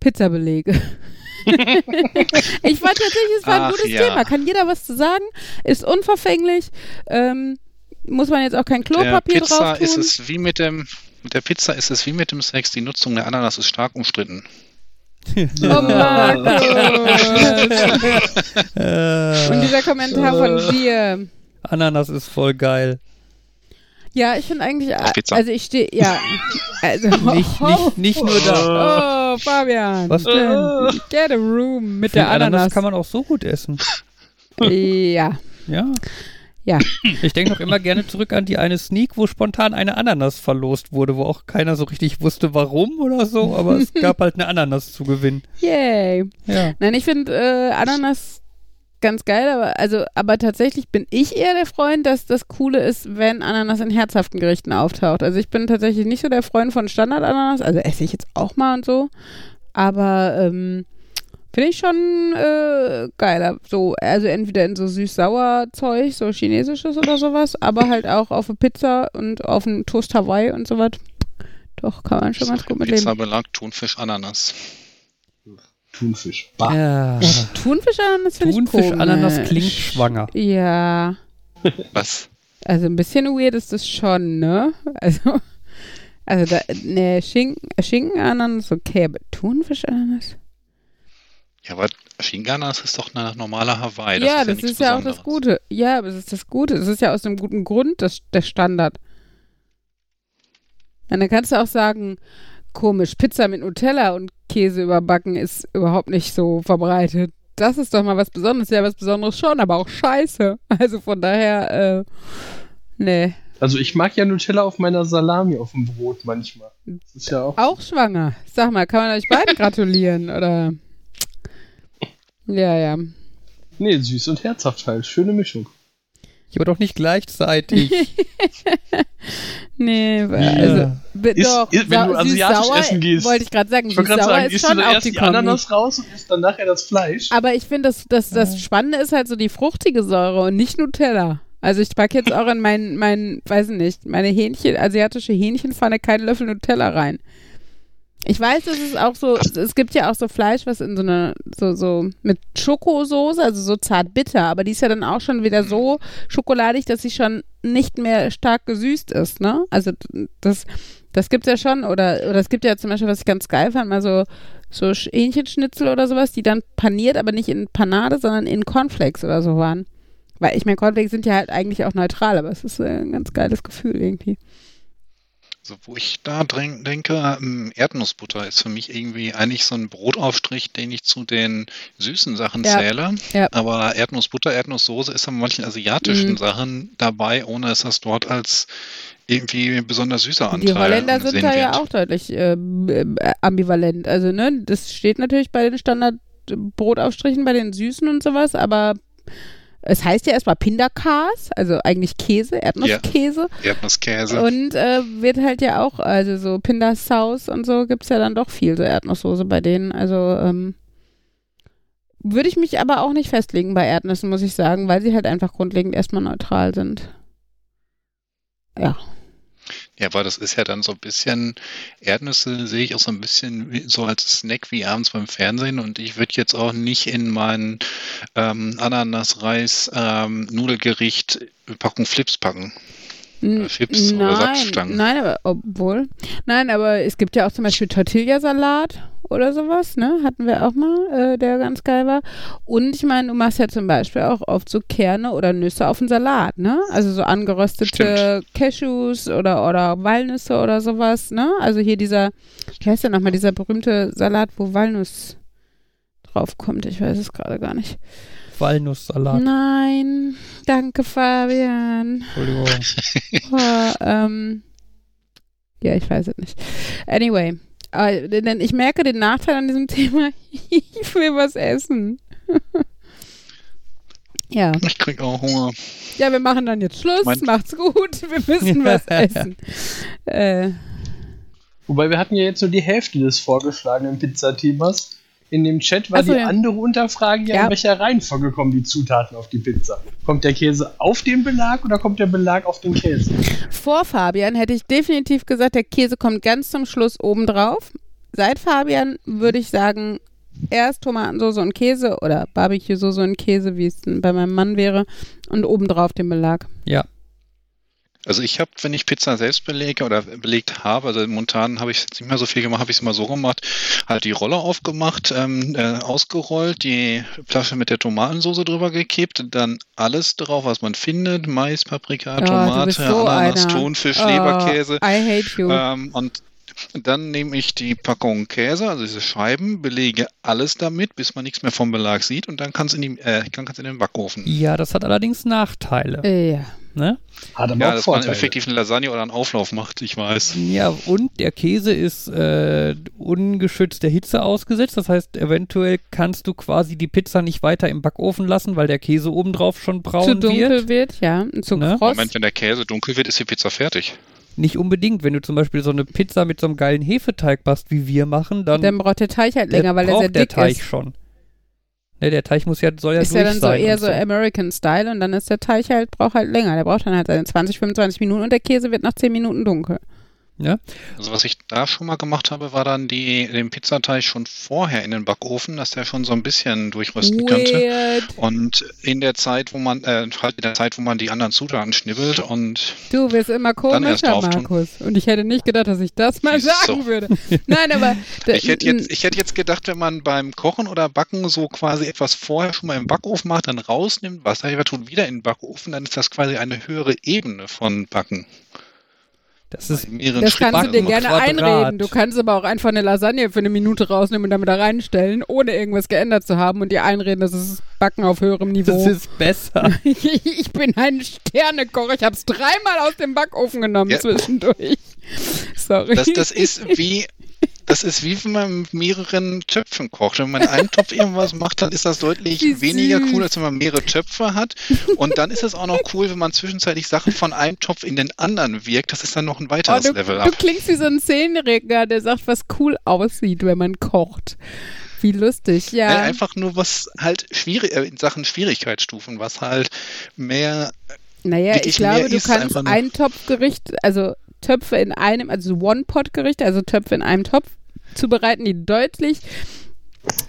[SPEAKER 1] Pizzabelege. ich fand tatsächlich, es war ein
[SPEAKER 3] Ach,
[SPEAKER 1] gutes
[SPEAKER 3] ja.
[SPEAKER 1] Thema. Kann jeder was zu sagen? Ist unverfänglich. Ähm, muss man jetzt auch kein
[SPEAKER 3] Der
[SPEAKER 1] Klopapier
[SPEAKER 3] Pizza
[SPEAKER 1] drauf tun.
[SPEAKER 3] ist es wie mit dem, mit der Pizza ist es wie mit dem Sex. Die Nutzung der Ananas ist stark umstritten.
[SPEAKER 1] Oh Markus.
[SPEAKER 2] Äh,
[SPEAKER 1] Und dieser Kommentar von dir.
[SPEAKER 2] Ananas ist voll geil.
[SPEAKER 1] Ja, ich finde eigentlich,
[SPEAKER 3] Pizza.
[SPEAKER 1] also ich stehe, ja, also,
[SPEAKER 2] Nicht, nicht, nicht nur da.
[SPEAKER 1] oh, Fabian,
[SPEAKER 2] Was denn?
[SPEAKER 1] get a room mit der Ananas.
[SPEAKER 2] kann man auch so gut essen.
[SPEAKER 1] ja,
[SPEAKER 2] Ja.
[SPEAKER 1] Ja.
[SPEAKER 2] Ich denke noch immer gerne zurück an die eine Sneak, wo spontan eine Ananas verlost wurde, wo auch keiner so richtig wusste, warum oder so, aber es gab halt eine Ananas zu gewinnen.
[SPEAKER 1] yay.
[SPEAKER 2] Ja.
[SPEAKER 1] Nein, ich finde äh, Ananas ganz geil, aber also, aber tatsächlich bin ich eher der Freund, dass das Coole ist, wenn Ananas in herzhaften Gerichten auftaucht. Also ich bin tatsächlich nicht so der Freund von Standard-Ananas, also esse ich jetzt auch mal und so, aber ähm, finde ich schon äh, geiler. So, also entweder in so süß-sauer Zeug, so chinesisches oder sowas, aber halt auch auf eine Pizza und auf einen Toast Hawaii und sowas. Doch, kann man schon ganz gut mit
[SPEAKER 3] Pizza belag Thunfisch, Ananas.
[SPEAKER 4] Thunfisch. Bah.
[SPEAKER 2] ja.
[SPEAKER 1] Thunfisch-Ananas finde ich.
[SPEAKER 2] Thunfisch-Ananas klingt schwanger.
[SPEAKER 1] Ja,
[SPEAKER 3] Was?
[SPEAKER 1] also ein bisschen weird ist das schon, ne? Also, also da, ne, Schinken, Schinken-Ananas, okay, aber Thunfisch-Ananas?
[SPEAKER 3] Ja, aber Shinganas ist doch eine normale Hawaii.
[SPEAKER 1] ja, das
[SPEAKER 3] nichts
[SPEAKER 1] ist ja auch das. Gute. Ja, aber es ist das Gute. Es ist ja aus dem guten Grund das, der Standard. Und dann kannst du auch sagen, komisch, Pizza mit Nutella und Käse überbacken ist überhaupt nicht so verbreitet. Das ist doch mal was Besonderes. Ja, was Besonderes schon, aber auch scheiße. Also von daher, äh, nee.
[SPEAKER 4] Also ich mag ja Nutella auf meiner Salami auf dem Brot manchmal. Das ist ja auch.
[SPEAKER 1] Auch schwanger. Sag mal, kann man euch beiden gratulieren, oder? Ja, ja.
[SPEAKER 4] Nee, süß und herzhaft halt. Schöne Mischung.
[SPEAKER 2] Ja, aber doch nicht gleichzeitig.
[SPEAKER 1] Nee, also, be-
[SPEAKER 4] Ist-
[SPEAKER 1] doch,
[SPEAKER 4] ist- wenn du asiatisch
[SPEAKER 1] süß-sauer,
[SPEAKER 4] essen gehst.
[SPEAKER 1] Wollte ich gerade sagen,
[SPEAKER 4] Ich
[SPEAKER 1] süß-sauer
[SPEAKER 4] sagen,
[SPEAKER 1] ist
[SPEAKER 4] du
[SPEAKER 1] schon
[SPEAKER 4] da
[SPEAKER 1] auch
[SPEAKER 4] erst
[SPEAKER 1] die
[SPEAKER 4] die
[SPEAKER 1] Kombi.
[SPEAKER 4] Ananas raus und isst dann nachher das Fleisch?
[SPEAKER 1] Aber ich finde, das, das, das Spannende ist halt so die fruchtige Säure und nicht Nutella. Also ich packe jetzt auch in mein, mein, weiß ich nicht, meine Hähnchen, asiatische Hähnchenpfanne keinen Löffel Nutella rein. Ich weiß, es auch so, es gibt ja auch so Fleisch, was in so einer, so, so mit Schokosoße, also so zart bitter, aber die ist ja dann auch schon wieder so schokoladig, dass sie schon nicht mehr stark gesüßt ist, ne? Also das, das gibt's ja schon, oder, oder es gibt ja zum Beispiel, was ich ganz geil fand, mal so, so Sch- Hähnchenschnitzel oder sowas, die dann paniert, aber nicht in Panade, sondern in Cornflakes oder so waren. Weil ich meine, Cornflakes sind ja halt eigentlich auch neutral, aber es ist ein ganz geiles Gefühl irgendwie.
[SPEAKER 3] So, wo ich da drin denke, ähm, Erdnussbutter ist für mich irgendwie eigentlich so ein Brotaufstrich, den ich zu den süßen Sachen
[SPEAKER 1] Ja.
[SPEAKER 3] zähle.
[SPEAKER 1] Ja.
[SPEAKER 3] Aber Erdnussbutter, Erdnusssoße ist an manchen asiatischen
[SPEAKER 1] Mhm.
[SPEAKER 3] Sachen dabei, ohne dass das dort als irgendwie besonders süßer Anteil
[SPEAKER 1] Die Holländer sind da ja
[SPEAKER 3] wird.
[SPEAKER 1] auch deutlich äh, ambivalent. Also, ne, das steht natürlich bei den Standard-Brotaufstrichen, bei den Süßen und sowas, aber es heißt ja erstmal Pindakas, also eigentlich Käse, Erdnusskäse.
[SPEAKER 3] Erdnusskäse.
[SPEAKER 1] Und äh, wird halt ja auch, also so Pindasaus und so gibt's ja dann doch viel, so Erdnusssoße bei denen. Also, ähm, würde ich mich aber auch nicht festlegen bei Erdnüssen, muss ich sagen, weil sie halt einfach grundlegend erstmal neutral sind. Ja.
[SPEAKER 3] Ja, aber das ist ja dann so ein bisschen, Erdnüsse sehe ich auch so ein bisschen wie, so als Snack wie abends beim Fernsehen und ich würde jetzt auch nicht in mein ähm, Ananas-Reis-Nudelgericht Packung Flips packen.
[SPEAKER 1] N-
[SPEAKER 3] Chips oder Saftstangen.
[SPEAKER 1] nein, aber obwohl. Nein, aber es gibt ja auch zum Beispiel Tortillasalat oder sowas, ne? Hatten wir auch mal, äh, der ganz geil war. Und ich meine, du machst ja zum Beispiel auch oft so Kerne oder Nüsse auf den Salat, ne? Also so angeröstete Cashews oder, oder Walnüsse oder sowas, ne? Also hier dieser, wie heißt der nochmal, dieser berühmte Salat, wo Walnuss draufkommt. Ich weiß es gerade gar nicht.
[SPEAKER 2] Walnusssalat.
[SPEAKER 1] Nein, danke Fabian.
[SPEAKER 2] Entschuldigung.
[SPEAKER 1] Oh, ähm, ja, ich weiß es nicht. Anyway, denn ich merke den Nachteil an diesem Thema. ich will was essen. ja.
[SPEAKER 3] Ich krieg auch Hunger.
[SPEAKER 1] Ja, wir machen dann jetzt Schluss.
[SPEAKER 3] Mein-
[SPEAKER 1] Macht's gut. Wir müssen was essen. Äh,
[SPEAKER 4] Wobei wir hatten ja jetzt nur die Hälfte des vorgeschlagenen Pizzathemas. In dem Chat war
[SPEAKER 1] so,
[SPEAKER 4] die
[SPEAKER 1] ja.
[SPEAKER 4] andere Unterfrage ja,
[SPEAKER 1] Ja.
[SPEAKER 4] in welcher Reihenfolge kommen die Zutaten auf die Pizza. Kommt der Käse auf den Belag oder kommt der Belag auf den Käse?
[SPEAKER 1] vor Fabian hätte ich definitiv gesagt, der Käse kommt ganz zum Schluss oben drauf. Seit Fabian würde ich sagen, erst Tomatensauce und Käse oder Barbecue-Soße und Käse, wie es denn bei meinem Mann wäre, und obendrauf den Belag.
[SPEAKER 2] Ja.
[SPEAKER 3] Also ich habe, wenn ich Pizza selbst belege oder belegt habe, also momentan habe ich jetzt nicht mehr so viel gemacht, habe ich es immer so gemacht, halt die Rolle aufgemacht, ähm, äh, ausgerollt, die Flasche mit der Tomatensauce drüber gekippt, dann alles drauf, was man findet, Mais, Paprika,
[SPEAKER 1] Oh,
[SPEAKER 3] Tomate,
[SPEAKER 1] so
[SPEAKER 3] Ananas,
[SPEAKER 1] einer.
[SPEAKER 3] Thunfisch,
[SPEAKER 1] Oh,
[SPEAKER 3] Leberkäse.
[SPEAKER 1] I hate you.
[SPEAKER 3] Ähm, und dann nehme ich die Packung Käse, also diese Scheiben, belege alles damit, bis man nichts mehr vom Belag sieht und dann kann es in, die- äh, in den Backofen.
[SPEAKER 2] Ja, das hat allerdings Nachteile.
[SPEAKER 1] Ja.
[SPEAKER 2] Ne?
[SPEAKER 4] Hat aber
[SPEAKER 3] Ja,
[SPEAKER 4] auch
[SPEAKER 3] dass man
[SPEAKER 4] Vorteile.
[SPEAKER 3] effektiv eine Lasagne oder einen Auflauf macht, ich weiß.
[SPEAKER 2] Ja, und der Käse ist äh, ungeschützt der Hitze ausgesetzt. Das heißt, eventuell kannst du quasi die Pizza nicht weiter im Backofen lassen, weil der Käse obendrauf schon braun
[SPEAKER 1] Zu dunkel
[SPEAKER 2] wird.
[SPEAKER 1] wird, ja. Zu
[SPEAKER 2] Ne?
[SPEAKER 3] Moment, wenn der Käse dunkel wird, ist die Pizza fertig.
[SPEAKER 2] Nicht unbedingt. Wenn du zum Beispiel so eine Pizza mit so einem geilen Hefeteig machst, wie wir machen, dann,
[SPEAKER 1] Dann braucht der Teig halt
[SPEAKER 2] der
[SPEAKER 1] länger, weil er sehr
[SPEAKER 2] der
[SPEAKER 1] dick
[SPEAKER 2] Teig
[SPEAKER 1] ist.
[SPEAKER 2] schon. Ne, der Teig muss ja, soll ja
[SPEAKER 1] ist
[SPEAKER 2] durch
[SPEAKER 1] ja dann so eher
[SPEAKER 2] und
[SPEAKER 1] so American Style und dann ist der Teig halt, braucht halt länger. Der braucht dann halt seine 20, 25 Minuten und der Käse wird nach 10 Minuten dunkel.
[SPEAKER 2] Ja?
[SPEAKER 3] Also was ich da schon mal gemacht habe, war dann die, den Pizzateig schon vorher in den Backofen, dass der schon so ein bisschen durchrösten könnte.
[SPEAKER 1] Weird.
[SPEAKER 3] Und in der Zeit, wo man, äh, halt in der Zeit, wo man die anderen Zutaten schnibbelt und
[SPEAKER 1] Du wirst immer komischer. Markus. Und ich hätte nicht gedacht, dass ich das mal sagen würde. Nein, aber
[SPEAKER 3] ich hätte, jetzt, ich hätte jetzt gedacht, wenn man beim Kochen oder Backen so quasi etwas vorher schon mal im Backofen macht, dann rausnimmt, Wasser tut wieder in den Backofen, dann ist das quasi eine höhere Ebene von Backen.
[SPEAKER 2] Das ist
[SPEAKER 1] das
[SPEAKER 3] Schritten.
[SPEAKER 1] kannst du dir gerne
[SPEAKER 2] Quadrat.
[SPEAKER 1] einreden. Du kannst aber auch einfach eine Lasagne für eine Minute rausnehmen und damit da reinstellen, ohne irgendwas geändert zu haben und dir einreden, das ist Backen auf höherem
[SPEAKER 2] das
[SPEAKER 1] Niveau.
[SPEAKER 2] ist besser.
[SPEAKER 1] ich bin ein Sternekoch. Ich habe es dreimal aus dem Backofen genommen
[SPEAKER 3] Ja.
[SPEAKER 1] zwischendurch. Sorry.
[SPEAKER 3] Das, das ist wie, das ist wie wenn man mit mehreren Töpfen kocht. Wenn man in einem Topf irgendwas macht, dann ist das deutlich weniger cool, als wenn man mehrere Töpfe hat. Und dann ist es auch noch cool, wenn man zwischenzeitlich Sachen von einem Topf in den anderen wirkt. Das ist dann noch ein
[SPEAKER 1] Oh,
[SPEAKER 3] weiteres
[SPEAKER 1] du,
[SPEAKER 3] Level
[SPEAKER 1] du
[SPEAKER 3] up.
[SPEAKER 1] klingst wie so ein Zehnjähriger, der sagt, was cool aussieht, wenn man kocht. Wie lustig, ja.
[SPEAKER 3] Nein, einfach nur was halt schwierig, äh, in Sachen Schwierigkeitsstufen, was halt mehr
[SPEAKER 1] Naja, ich glaube, du kannst ein Topfgericht, also Töpfe in einem, also One-Pot-Gerichte, also Töpfe in einem Topf zubereiten, die deutlich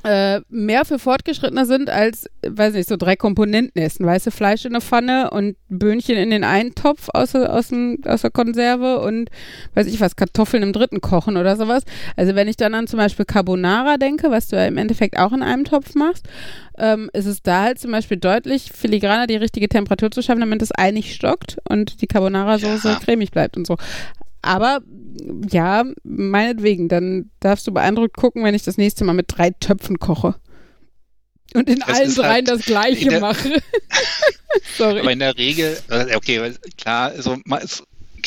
[SPEAKER 1] äh, mehr für Fortgeschrittene sind als, weiß nicht, so drei Komponenten essen. Weißt du, Fleisch in der Pfanne und Böhnchen in den einen Topf aus, der- aus, aus der Konserve und, weiß ich was, Kartoffeln im dritten kochen oder sowas. Also wenn ich dann an zum Beispiel Carbonara denke, was du ja im Endeffekt auch in einem Topf machst, ähm, ist es da halt zum Beispiel deutlich filigraner, die richtige Temperatur zu schaffen, damit das Ei nicht stockt und die Carbonara-Soße
[SPEAKER 3] Ja.
[SPEAKER 1] cremig bleibt und so. Aber ja, meinetwegen, dann darfst du beeindruckt gucken, wenn ich das nächste Mal mit drei Töpfen koche. Und in
[SPEAKER 3] Es
[SPEAKER 1] allen dreien
[SPEAKER 3] halt
[SPEAKER 1] das gleiche
[SPEAKER 3] der-
[SPEAKER 1] mache. Sorry.
[SPEAKER 3] Aber in der Regel, äh, okay, klar, also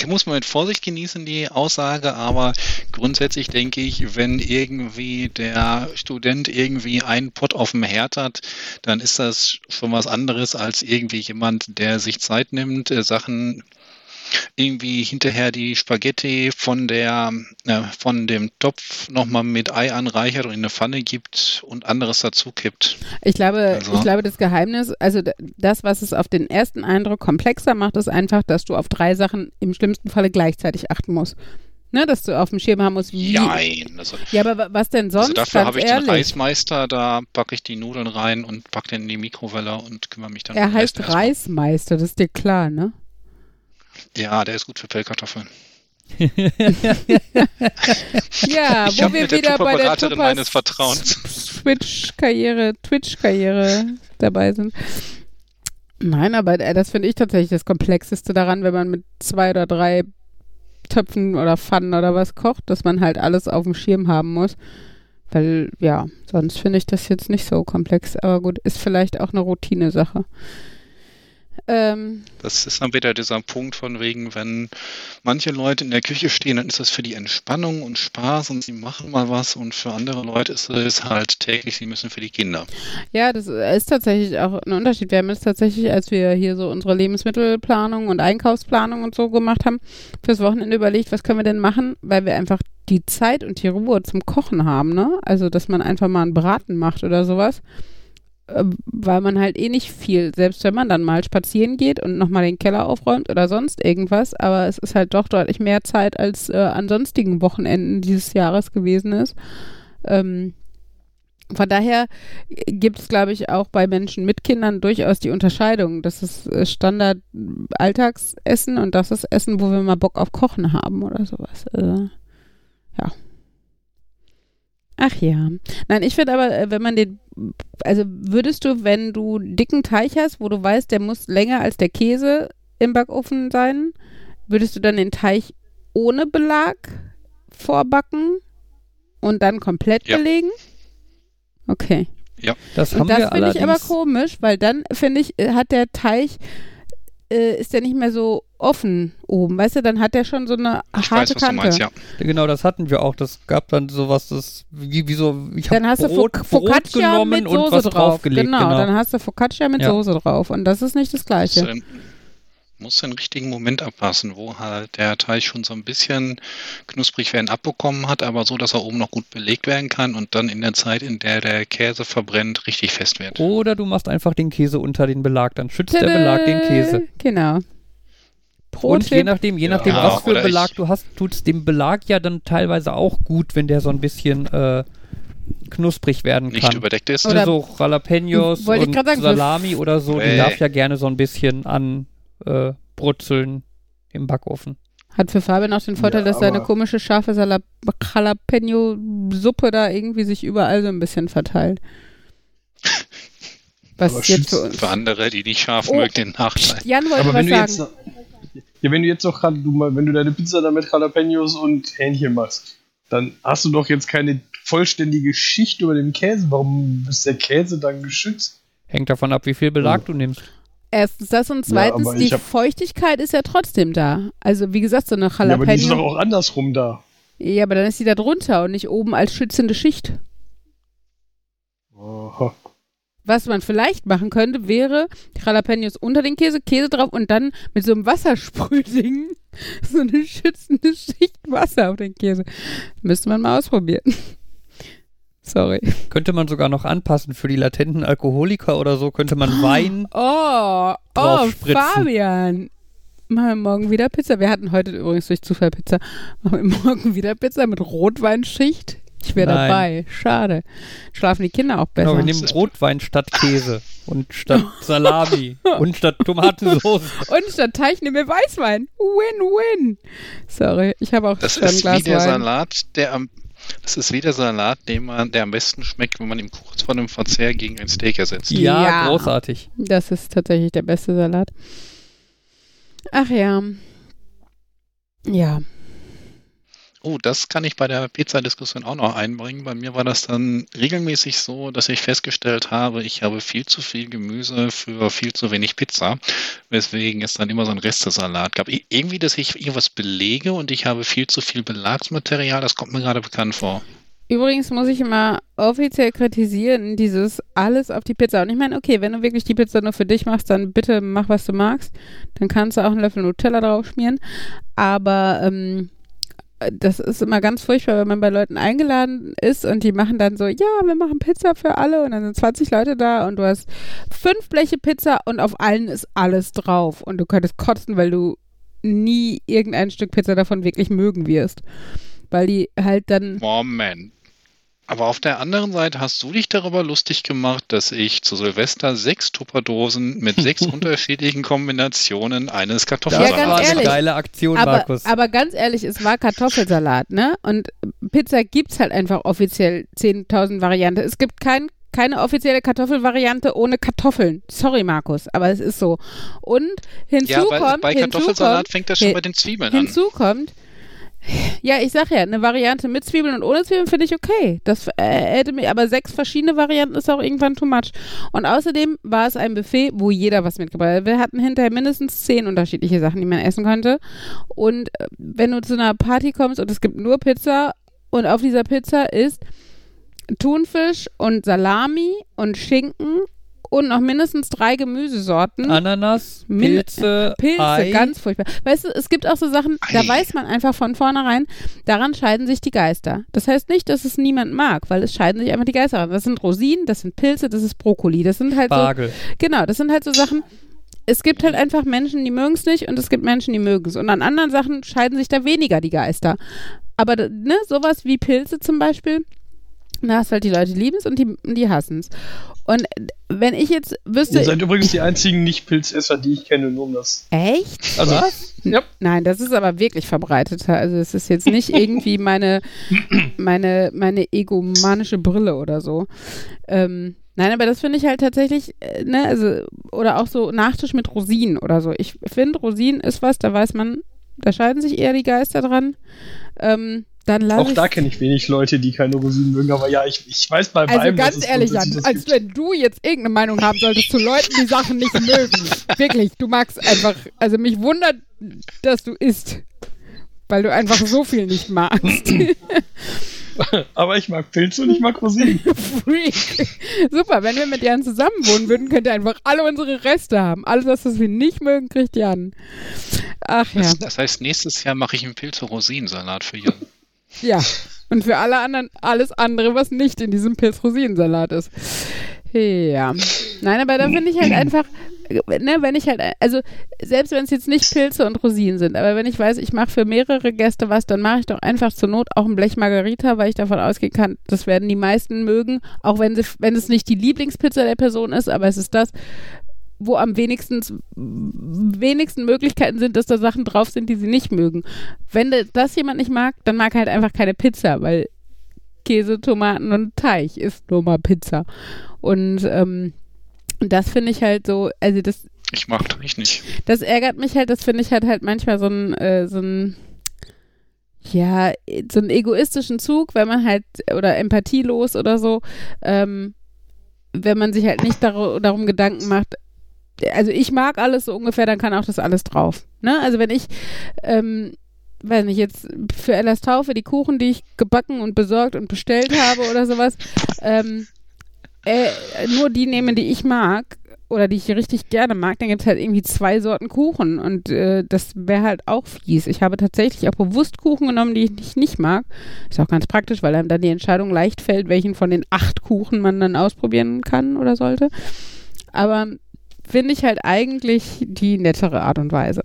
[SPEAKER 3] muss man mit Vorsicht genießen, die Aussage, aber grundsätzlich denke ich, wenn irgendwie der Student irgendwie einen Pott auf dem Herd hat, dann ist das schon was anderes als irgendwie jemand, der sich Zeit nimmt, äh, Sachen irgendwie hinterher die Spaghetti von der äh, von dem Topf nochmal mit Ei anreichert und in eine Pfanne gibt und anderes dazu kippt.
[SPEAKER 1] Ich glaube,
[SPEAKER 3] Also-
[SPEAKER 1] ich glaube, das Geheimnis, also das, was es auf den ersten Eindruck komplexer macht, ist einfach, dass du auf drei Sachen im schlimmsten Falle gleichzeitig achten musst. Ne, dass du auf dem Schirm haben musst, wie.
[SPEAKER 3] Nein, also
[SPEAKER 1] Ja, aber wa- was denn sonst?
[SPEAKER 3] Also dafür habe ich
[SPEAKER 1] ehrlich.
[SPEAKER 3] den Reismeister, da packe ich die Nudeln rein und packe den in die Mikrowelle und kümmere mich dann
[SPEAKER 1] Er
[SPEAKER 3] um
[SPEAKER 1] heißt. Reismeister, das ist dir klar, ne?
[SPEAKER 3] Ja, der ist gut für Pellkartoffeln.
[SPEAKER 1] Ja,
[SPEAKER 3] ich
[SPEAKER 1] wo wir wieder bei der
[SPEAKER 3] meines Vertrauens.
[SPEAKER 1] Twitch-Karriere, Twitch-Karriere dabei sind. Nein, aber äh, das finde ich tatsächlich das Komplexeste daran, wenn man mit zwei oder drei Töpfen oder Pfannen oder was kocht, dass man halt alles auf dem Schirm haben muss. Weil, ja, sonst finde ich das jetzt nicht so komplex. Aber gut, ist vielleicht auch eine Routine-Sache. Ähm,
[SPEAKER 3] Das ist dann wieder dieser Punkt von wegen, wenn manche Leute in der Küche stehen, dann ist das für die Entspannung und Spaß und sie machen mal was und für andere Leute ist es halt täglich, sie müssen für die Kinder.
[SPEAKER 1] Ja, das ist tatsächlich auch ein Unterschied. Wir haben jetzt tatsächlich, als wir hier so unsere Lebensmittelplanung und Einkaufsplanung und so gemacht haben, fürs Wochenende überlegt, was können wir denn machen, weil wir einfach die Zeit und die Ruhe zum Kochen haben, ne? Also, dass man einfach mal einen Braten macht oder sowas. Äh, Weil man halt eh nicht viel, selbst wenn man dann mal spazieren geht und nochmal den Keller aufräumt oder sonst irgendwas, aber es ist halt doch deutlich mehr Zeit, als äh, an sonstigen Wochenenden dieses Jahres gewesen ist. Ähm, von daher gibt es, glaube ich, auch bei Menschen mit Kindern durchaus die Unterscheidung. Das ist äh, Standard-Alltagsessen und das ist Essen, wo wir mal Bock auf Kochen haben oder sowas. Äh, ja. Ach ja. Nein, ich finde aber, äh, wenn man den, also würdest du, wenn du dicken Teig hast, wo du weißt, der muss länger als der Käse im Backofen sein, würdest du dann den Teig ohne Belag vorbacken und dann komplett
[SPEAKER 3] Ja.
[SPEAKER 1] belegen? Okay.
[SPEAKER 2] Das haben
[SPEAKER 1] Und das
[SPEAKER 2] wir
[SPEAKER 1] finde ich aber komisch, weil dann finde ich, äh, hat der Teig, äh, ist der nicht mehr so offen oben, weißt du, dann hat der schon so eine
[SPEAKER 3] Ich
[SPEAKER 1] harte
[SPEAKER 3] weiß, was du
[SPEAKER 1] Kante.
[SPEAKER 3] meinst, ja.
[SPEAKER 2] Genau, das hatten wir auch. Das gab dann sowas, das wie, wie so. Ich
[SPEAKER 1] Dann
[SPEAKER 2] hab
[SPEAKER 1] hast
[SPEAKER 2] Brot,
[SPEAKER 1] du Fo-
[SPEAKER 2] Brot
[SPEAKER 1] Focaccia
[SPEAKER 2] genommen
[SPEAKER 1] mit
[SPEAKER 2] und
[SPEAKER 1] Soße
[SPEAKER 2] was
[SPEAKER 1] drauf.
[SPEAKER 2] draufgelegt.
[SPEAKER 1] Genau,
[SPEAKER 2] Genau,
[SPEAKER 1] dann hast du Focaccia mit
[SPEAKER 2] Ja.
[SPEAKER 1] Soße drauf und das ist nicht das Gleiche.
[SPEAKER 3] du den, musst den richtigen Moment abpassen, wo halt der Teig schon so ein bisschen knusprig werden abbekommen hat, aber so, dass er oben noch gut belegt werden kann und dann in der Zeit, in der der Käse verbrennt, richtig fest wird.
[SPEAKER 2] Oder du machst einfach den Käse unter den Belag, dann schützt der Belag den
[SPEAKER 1] Tada!
[SPEAKER 2] Käse.
[SPEAKER 1] Genau.
[SPEAKER 2] Und je
[SPEAKER 1] Pro-Tipp.
[SPEAKER 2] nachdem, je
[SPEAKER 4] Ja,
[SPEAKER 2] nachdem, was für Belag du hast, tut es dem Belag ja dann teilweise auch gut, wenn der so ein bisschen äh, knusprig werden
[SPEAKER 3] Nicht
[SPEAKER 2] kann.
[SPEAKER 3] überdeckt ist.
[SPEAKER 1] Oder-
[SPEAKER 2] so Jalapenos und
[SPEAKER 1] sagen,
[SPEAKER 2] Salami oder so, die darf ja gerne so ein bisschen an äh, brutzeln im Backofen.
[SPEAKER 1] Hat für Fabian auch den Vorteil,
[SPEAKER 4] Ja,
[SPEAKER 1] dass seine komische scharfe Sala- Jalapeno-Suppe da irgendwie sich überall so ein bisschen verteilt. Was
[SPEAKER 4] Aber
[SPEAKER 1] jetzt für.
[SPEAKER 3] Für andere, die nicht scharf
[SPEAKER 1] Oh.
[SPEAKER 3] mögen, den Nachteil.
[SPEAKER 1] Jan wollte
[SPEAKER 4] Aber
[SPEAKER 1] was
[SPEAKER 4] wenn du
[SPEAKER 1] sagen.
[SPEAKER 4] jetzt ja, wenn du jetzt noch du mal, wenn du deine Pizza dann mit Jalapenos und Hähnchen machst, dann hast du doch jetzt keine vollständige Schicht über dem Käse. Warum ist der Käse dann geschützt?
[SPEAKER 2] Hängt davon ab, wie viel Belag
[SPEAKER 4] Oh.
[SPEAKER 2] du nimmst.
[SPEAKER 1] Erstens das und
[SPEAKER 4] Ja,
[SPEAKER 1] zweitens,
[SPEAKER 4] aber
[SPEAKER 1] die
[SPEAKER 4] hab-
[SPEAKER 1] Feuchtigkeit ist ja trotzdem da. Also wie gesagt, so eine
[SPEAKER 4] Ja, aber die ist doch
[SPEAKER 1] Jalapeno.
[SPEAKER 4] auch andersrum da.
[SPEAKER 1] Ja, aber dann ist die da drunter und nicht oben als schützende Schicht.
[SPEAKER 4] Oha.
[SPEAKER 1] Was man vielleicht machen könnte, wäre Jalapenos unter den Käse, Käse drauf und dann mit so einem Wassersprühding so eine schützende Schicht Wasser auf den Käse. Müsste man mal ausprobieren. Sorry.
[SPEAKER 2] Könnte man sogar noch anpassen für die latenten Alkoholiker oder so, könnte man Wein.
[SPEAKER 1] Oh, oh,
[SPEAKER 2] Drauf spritzen.
[SPEAKER 1] Fabian. Machen wir morgen wieder Pizza. Wir hatten heute übrigens durch Zufall Pizza. Machen wir morgen wieder Pizza mit Rotweinschicht. Ich wäre dabei. Schade. Schlafen die Kinder auch besser.
[SPEAKER 2] Genau, wir nehmen Rotwein statt Käse und statt Salami und statt Tomatensauce.
[SPEAKER 1] Und statt Teig nehmen wir Weißwein. Win-win. Sorry, ich habe auch
[SPEAKER 3] Das
[SPEAKER 1] schon ein
[SPEAKER 3] ist
[SPEAKER 1] Glas
[SPEAKER 3] wie der
[SPEAKER 1] Wein.
[SPEAKER 3] Salat, der am das ist wie der Salat, den man, der am besten schmeckt, wenn man ihn kurz vor dem Verzehr gegen ein Steak ersetzt.
[SPEAKER 2] Ja,
[SPEAKER 1] Ja.
[SPEAKER 2] großartig.
[SPEAKER 1] Das ist tatsächlich der beste Salat. Ach ja. Ja.
[SPEAKER 3] Oh, das kann ich bei der Pizza-Diskussion auch noch einbringen. Bei mir war das dann regelmäßig so, dass ich festgestellt habe, ich habe viel zu viel Gemüse für viel zu wenig Pizza, weswegen es dann immer so ein Restesalat gab. Irgendwie, dass ich irgendwas belege und ich habe viel zu viel Belagsmaterial, das kommt mir gerade bekannt vor.
[SPEAKER 1] Übrigens muss ich immer offiziell kritisieren, dieses alles auf die Pizza. Und ich meine, okay, wenn du wirklich die Pizza nur für dich machst, dann bitte mach, was du magst. Dann kannst du auch einen Löffel Nutella drauf schmieren. Aber ähm, das ist immer ganz furchtbar, wenn man bei Leuten eingeladen ist und die machen dann so, ja, wir machen Pizza für alle und dann sind 20 Leute da und du hast fünf Bleche Pizza und auf allen ist alles drauf und du könntest kotzen, weil du nie irgendein Stück Pizza davon wirklich mögen wirst. Weil die halt dann
[SPEAKER 3] Moment. Aber auf der anderen Seite hast du dich darüber lustig gemacht, dass ich zu Silvester sechs Tupperdosen mit sechs unterschiedlichen Kombinationen eines
[SPEAKER 2] Das
[SPEAKER 3] Kartoffelsalats
[SPEAKER 1] ganz
[SPEAKER 2] war eine
[SPEAKER 1] ehrlich.
[SPEAKER 2] geile Aktion,
[SPEAKER 1] aber,
[SPEAKER 2] Markus.
[SPEAKER 1] aber ganz ehrlich, es war Kartoffelsalat, ne? Und Pizza gibt's halt einfach offiziell 10.000 Varianten. Es gibt kein, keine offizielle Kartoffelvariante ohne Kartoffeln. Sorry, Markus, aber es ist so. Und hinzu
[SPEAKER 3] Ja, bei,
[SPEAKER 1] kommt,
[SPEAKER 3] bei
[SPEAKER 1] hinzu
[SPEAKER 3] Kartoffelsalat
[SPEAKER 1] kommt,
[SPEAKER 3] fängt das schon bei den Zwiebeln an.
[SPEAKER 1] hinzu kommt, ja, ich sag ja, eine Variante mit Zwiebeln und ohne Zwiebeln finde ich okay. Das äh, hätte mir, aber sechs verschiedene Varianten ist auch irgendwann too much. Und außerdem war es ein Buffet, wo jeder was mitgebracht hat. Wir hatten hinterher mindestens zehn unterschiedliche Sachen, die man essen konnte. Und äh, wenn du zu einer Party kommst und es gibt nur Pizza und auf dieser Pizza ist Thunfisch und Salami und Schinken und noch mindestens drei Gemüsesorten.
[SPEAKER 2] Ananas,
[SPEAKER 1] Min-
[SPEAKER 2] Pilze,
[SPEAKER 1] Pilze,
[SPEAKER 2] Ei.
[SPEAKER 1] ganz furchtbar. Weißt du, es gibt auch so Sachen, da
[SPEAKER 3] Ei.
[SPEAKER 1] weiß man einfach von vornherein, daran scheiden sich die Geister. Das heißt nicht, dass es niemand mag, weil es scheiden sich einfach die Geister. Das sind Rosinen, das sind Pilze, das ist Brokkoli. Das sind halt
[SPEAKER 2] Spargel.
[SPEAKER 1] so, genau, das sind halt so Sachen, es gibt halt einfach Menschen, die mögen es nicht und es gibt Menschen, die mögen es. Und an anderen Sachen scheiden sich da weniger die Geister. Aber ne, sowas wie Pilze zum Beispiel, da hast du halt die Leute, die lieben es und die, die hassen es. Und wenn ich jetzt wüsste.
[SPEAKER 4] Ihr seid übrigens die einzigen Nicht-Pilzesser, die ich kenne, nur um das.
[SPEAKER 1] Echt?
[SPEAKER 4] Also, ja.
[SPEAKER 1] Nein, das ist aber wirklich verbreiteter. Also es ist jetzt nicht irgendwie meine, meine, meine egomanische Brille oder so. Ähm, nein, aber das finde ich halt tatsächlich, äh, ne, also, oder auch so Nachtisch mit Rosinen oder so. Ich finde, Rosinen ist was, da weiß man, da scheiden sich eher die Geister dran. Ähm, dann lass
[SPEAKER 4] Auch
[SPEAKER 1] ich
[SPEAKER 4] da kenne ich wenig Leute, die keine Rosinen mögen, aber ja, ich, ich weiß bei
[SPEAKER 1] also
[SPEAKER 4] beim, dass
[SPEAKER 1] ganz
[SPEAKER 4] es
[SPEAKER 1] ehrlich, Jan, als
[SPEAKER 4] gibt.
[SPEAKER 1] wenn du jetzt irgendeine Meinung haben solltest zu Leuten, die Sachen nicht mögen. Wirklich, du magst einfach, also mich wundert, dass du isst. Weil du einfach so viel nicht magst.
[SPEAKER 4] Aber ich mag Pilze und ich mag Rosinen.
[SPEAKER 1] Freak. Super, wenn wir mit Jan zusammen wohnen würden, könnt ihr einfach alle unsere Reste haben. Alles, was wir nicht mögen, kriegt Jan. Ach ja.
[SPEAKER 3] Das, das heißt, nächstes Jahr mache ich einen Pilze-Rosinensalat für Jan.
[SPEAKER 1] Ja. Und für alle anderen alles andere, was nicht in diesem Pilz-Rosinensalat ist. Ja. Nein, aber da finde ich halt einfach, ne, wenn ich halt, also selbst wenn es jetzt nicht Pilze und Rosinen sind, aber wenn ich weiß, ich mache für mehrere Gäste was, dann mache ich doch einfach zur Not auch ein Blech Margarita, weil ich davon ausgehen kann, das werden die meisten mögen, auch wenn, sie, wenn es nicht die Lieblingspizza der Person ist, aber es ist das, wo am wenigsten, wenigsten Möglichkeiten sind, dass da Sachen drauf sind, die sie nicht mögen. Wenn das jemand nicht mag, dann mag er halt einfach keine Pizza, weil Käse, Tomaten und Teig ist nur mal Pizza. Und ähm, das finde ich halt so, also das.
[SPEAKER 3] Ich mag Teig nicht.
[SPEAKER 1] Das ärgert mich halt, das finde ich halt halt manchmal so ein, äh, so ein ja, so einen egoistischen Zug, wenn man halt, oder empathielos oder so, ähm, wenn man sich halt nicht dar darum Gedanken macht, also ich mag alles so ungefähr, dann kann auch das alles drauf. Ne? Also wenn ich, ähm, weiß nicht, jetzt für Ellas Taufe die Kuchen, die ich gebacken und besorgt und bestellt habe oder sowas, ähm, äh, nur die nehmen, die ich mag oder die ich richtig gerne mag, dann gibt es halt irgendwie zwei Sorten Kuchen und äh, das wäre halt auch fies. Ich habe tatsächlich auch bewusst Kuchen genommen, die ich nicht mag. Ist auch ganz praktisch, weil einem dann die Entscheidung leicht fällt, welchen von den acht Kuchen man dann ausprobieren kann oder sollte. Aber finde ich halt eigentlich die nettere Art und Weise.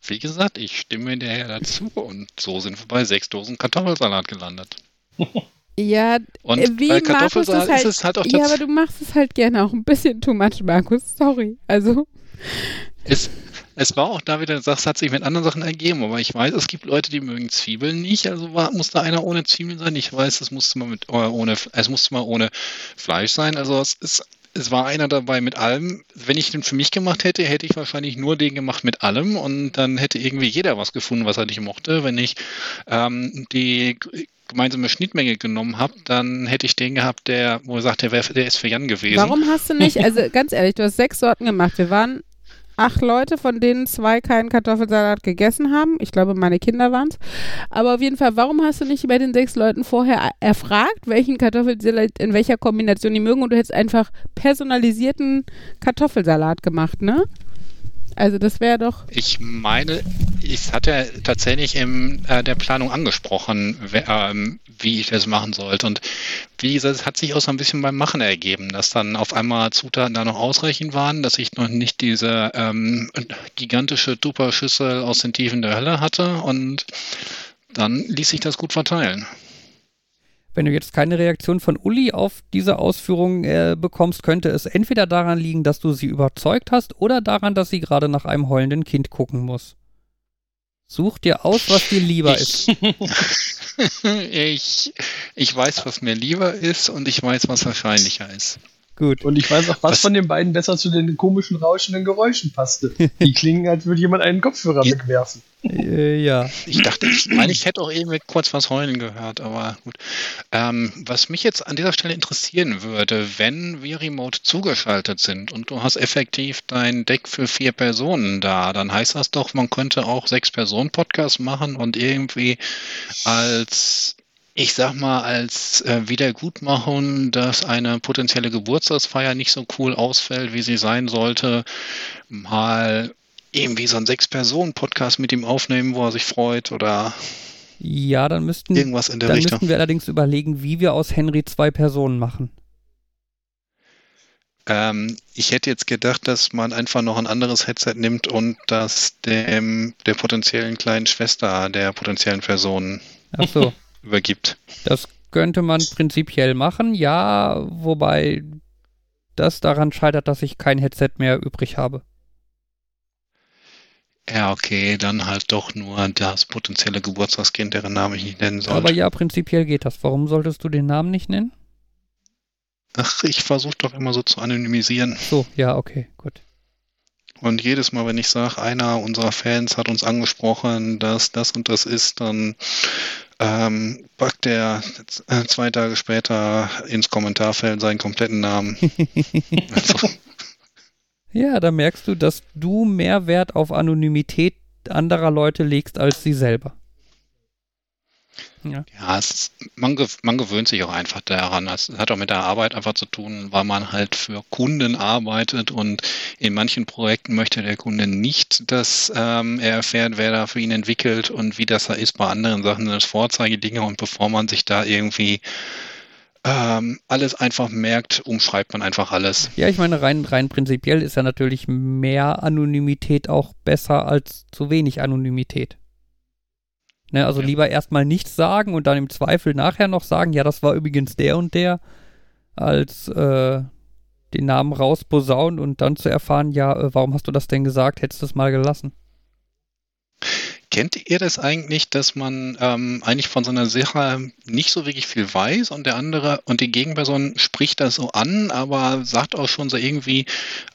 [SPEAKER 3] Wie gesagt, ich stimme hinterher dazu und so sind wir bei sechs Dosen Kartoffelsalat gelandet.
[SPEAKER 1] Ja,
[SPEAKER 3] und
[SPEAKER 1] äh, wie
[SPEAKER 3] bei Kartoffelsalat
[SPEAKER 1] halt,
[SPEAKER 3] ist es halt auch
[SPEAKER 1] ja, aber du machst es halt gerne auch ein bisschen too much, Markus. Sorry. Also,
[SPEAKER 3] es, es war auch da wieder, das hat sich mit anderen Sachen ergeben, aber ich weiß, es gibt Leute, die mögen Zwiebeln nicht, also war, muss da einer ohne Zwiebeln sein. Ich weiß, es musste mal mit, äh, ohne, es musste mal ohne Fleisch sein, also es ist es war einer dabei mit allem. Wenn ich den für mich gemacht hätte, hätte ich wahrscheinlich nur den gemacht mit allem und dann hätte irgendwie jeder was gefunden, was er nicht mochte. Wenn ich ähm, die gemeinsame Schnittmenge genommen habe, dann hätte ich den gehabt, der, wo er sagt, der, wär, der ist für Jan gewesen.
[SPEAKER 1] warum hast du nicht, also ganz ehrlich, du hast sechs Sorten gemacht. Wir waren acht Leute, von denen zwei keinen Kartoffelsalat gegessen haben. Ich glaube, meine Kinder waren es. Aber auf jeden Fall, warum hast du nicht bei den sechs Leuten vorher erfragt, welchen Kartoffelsalat in welcher Kombination die mögen und du hättest einfach personalisierten Kartoffelsalat gemacht, ne? Also das wäre doch.
[SPEAKER 3] Ich meine, ich hatte tatsächlich in äh, der Planung angesprochen, ähm, wie ich das machen sollte. Und wie gesagt, es hat sich auch so ein bisschen beim Machen ergeben, dass dann auf einmal Zutaten da noch ausreichend waren, dass ich noch nicht diese ähm, gigantische Tupper-Schüssel aus den Tiefen der Hölle hatte. Und dann ließ sich das gut verteilen.
[SPEAKER 2] Wenn du jetzt keine Reaktion von Uli auf diese Ausführung äh, bekommst, könnte es entweder daran liegen, dass du sie überzeugt hast oder daran, dass sie gerade nach einem heulenden Kind gucken muss. Such dir aus, was dir lieber ist.
[SPEAKER 3] ich, ich weiß, was mir lieber ist und ich weiß, was wahrscheinlicher ist.
[SPEAKER 2] Gut.
[SPEAKER 4] Und ich weiß auch, was,
[SPEAKER 3] Was-
[SPEAKER 4] von den beiden besser zu den komischen, rauschenden Geräuschen passte. Die klingen, als würde jemand einen Kopfhörer wegwerfen.
[SPEAKER 2] Äh, ja.
[SPEAKER 3] Ich dachte, ich meine, ich hätte auch irgendwie kurz was heulen gehört, aber gut. Ähm, was mich jetzt an dieser Stelle interessieren würde, wenn wir remote zugeschaltet sind und du hast effektiv dein Deck für vier Personen da, dann heißt das doch, man könnte auch sechs Personen Podcast machen und irgendwie als ich sag mal, als äh, Wiedergutmachung, dass eine potenzielle Geburtstagsfeier nicht so cool ausfällt, wie sie sein sollte, mal irgendwie so einen Sechs-Personen-Podcast mit ihm aufnehmen, wo er sich freut oder
[SPEAKER 2] Ja, dann müssten,
[SPEAKER 3] irgendwas in der
[SPEAKER 2] dann
[SPEAKER 3] Richtung.
[SPEAKER 2] müssten wir allerdings überlegen, wie wir aus Henry zwei Personen machen.
[SPEAKER 3] Ähm, ich hätte jetzt gedacht, dass man einfach noch ein anderes Headset nimmt und das dem der potenziellen kleinen Schwester der potenziellen Person
[SPEAKER 2] Ach so.
[SPEAKER 3] übergibt.
[SPEAKER 2] Das könnte man prinzipiell machen, ja, wobei das daran scheitert, dass ich kein Headset mehr übrig habe.
[SPEAKER 3] Ja, okay, dann halt doch nur das potenzielle Geburtstagskind, deren Name ich nicht nennen sollte.
[SPEAKER 2] Aber ja, prinzipiell geht das. Warum solltest du den Namen nicht nennen?
[SPEAKER 3] Ach, ich versuche doch immer so zu anonymisieren.
[SPEAKER 2] So, ja, okay, gut.
[SPEAKER 3] Und jedes Mal, wenn ich sage, einer unserer Fans hat uns angesprochen, dass das und das ist, dann ähm, packt er äh, zwei Tage später ins Kommentarfeld seinen kompletten Namen. also,
[SPEAKER 2] Ja, da merkst du, dass du mehr Wert auf Anonymität anderer Leute legst als sie selber. Ja.
[SPEAKER 3] ja, ist, man, man gewöhnt sich auch einfach daran. Es hat auch mit der Arbeit einfach zu tun, weil man halt für Kunden arbeitet und in manchen Projekten möchte der Kunde nicht, dass ähm, er erfährt, wer da für ihn entwickelt und wie das da ist. Bei anderen Sachen sind das Vorzeigedinge und bevor man sich da irgendwie ähm, alles einfach merkt, umschreibt man einfach alles.
[SPEAKER 2] Ja, ich meine, rein, rein prinzipiell ist ja natürlich mehr Anonymität auch besser als zu wenig Anonymität. Ne, also
[SPEAKER 3] Ja.
[SPEAKER 2] lieber erstmal nichts sagen und dann im Zweifel nachher noch sagen, ja, das war übrigens der und der, als äh, den Namen rausposaunen und dann zu erfahren, ja, äh, warum hast du das denn gesagt, hättest du es mal gelassen.
[SPEAKER 3] Kennt ihr das eigentlich, dass man ähm, eigentlich von so einer Sache nicht so wirklich viel weiß und der andere und die Gegenperson spricht das so an, aber sagt auch schon so irgendwie,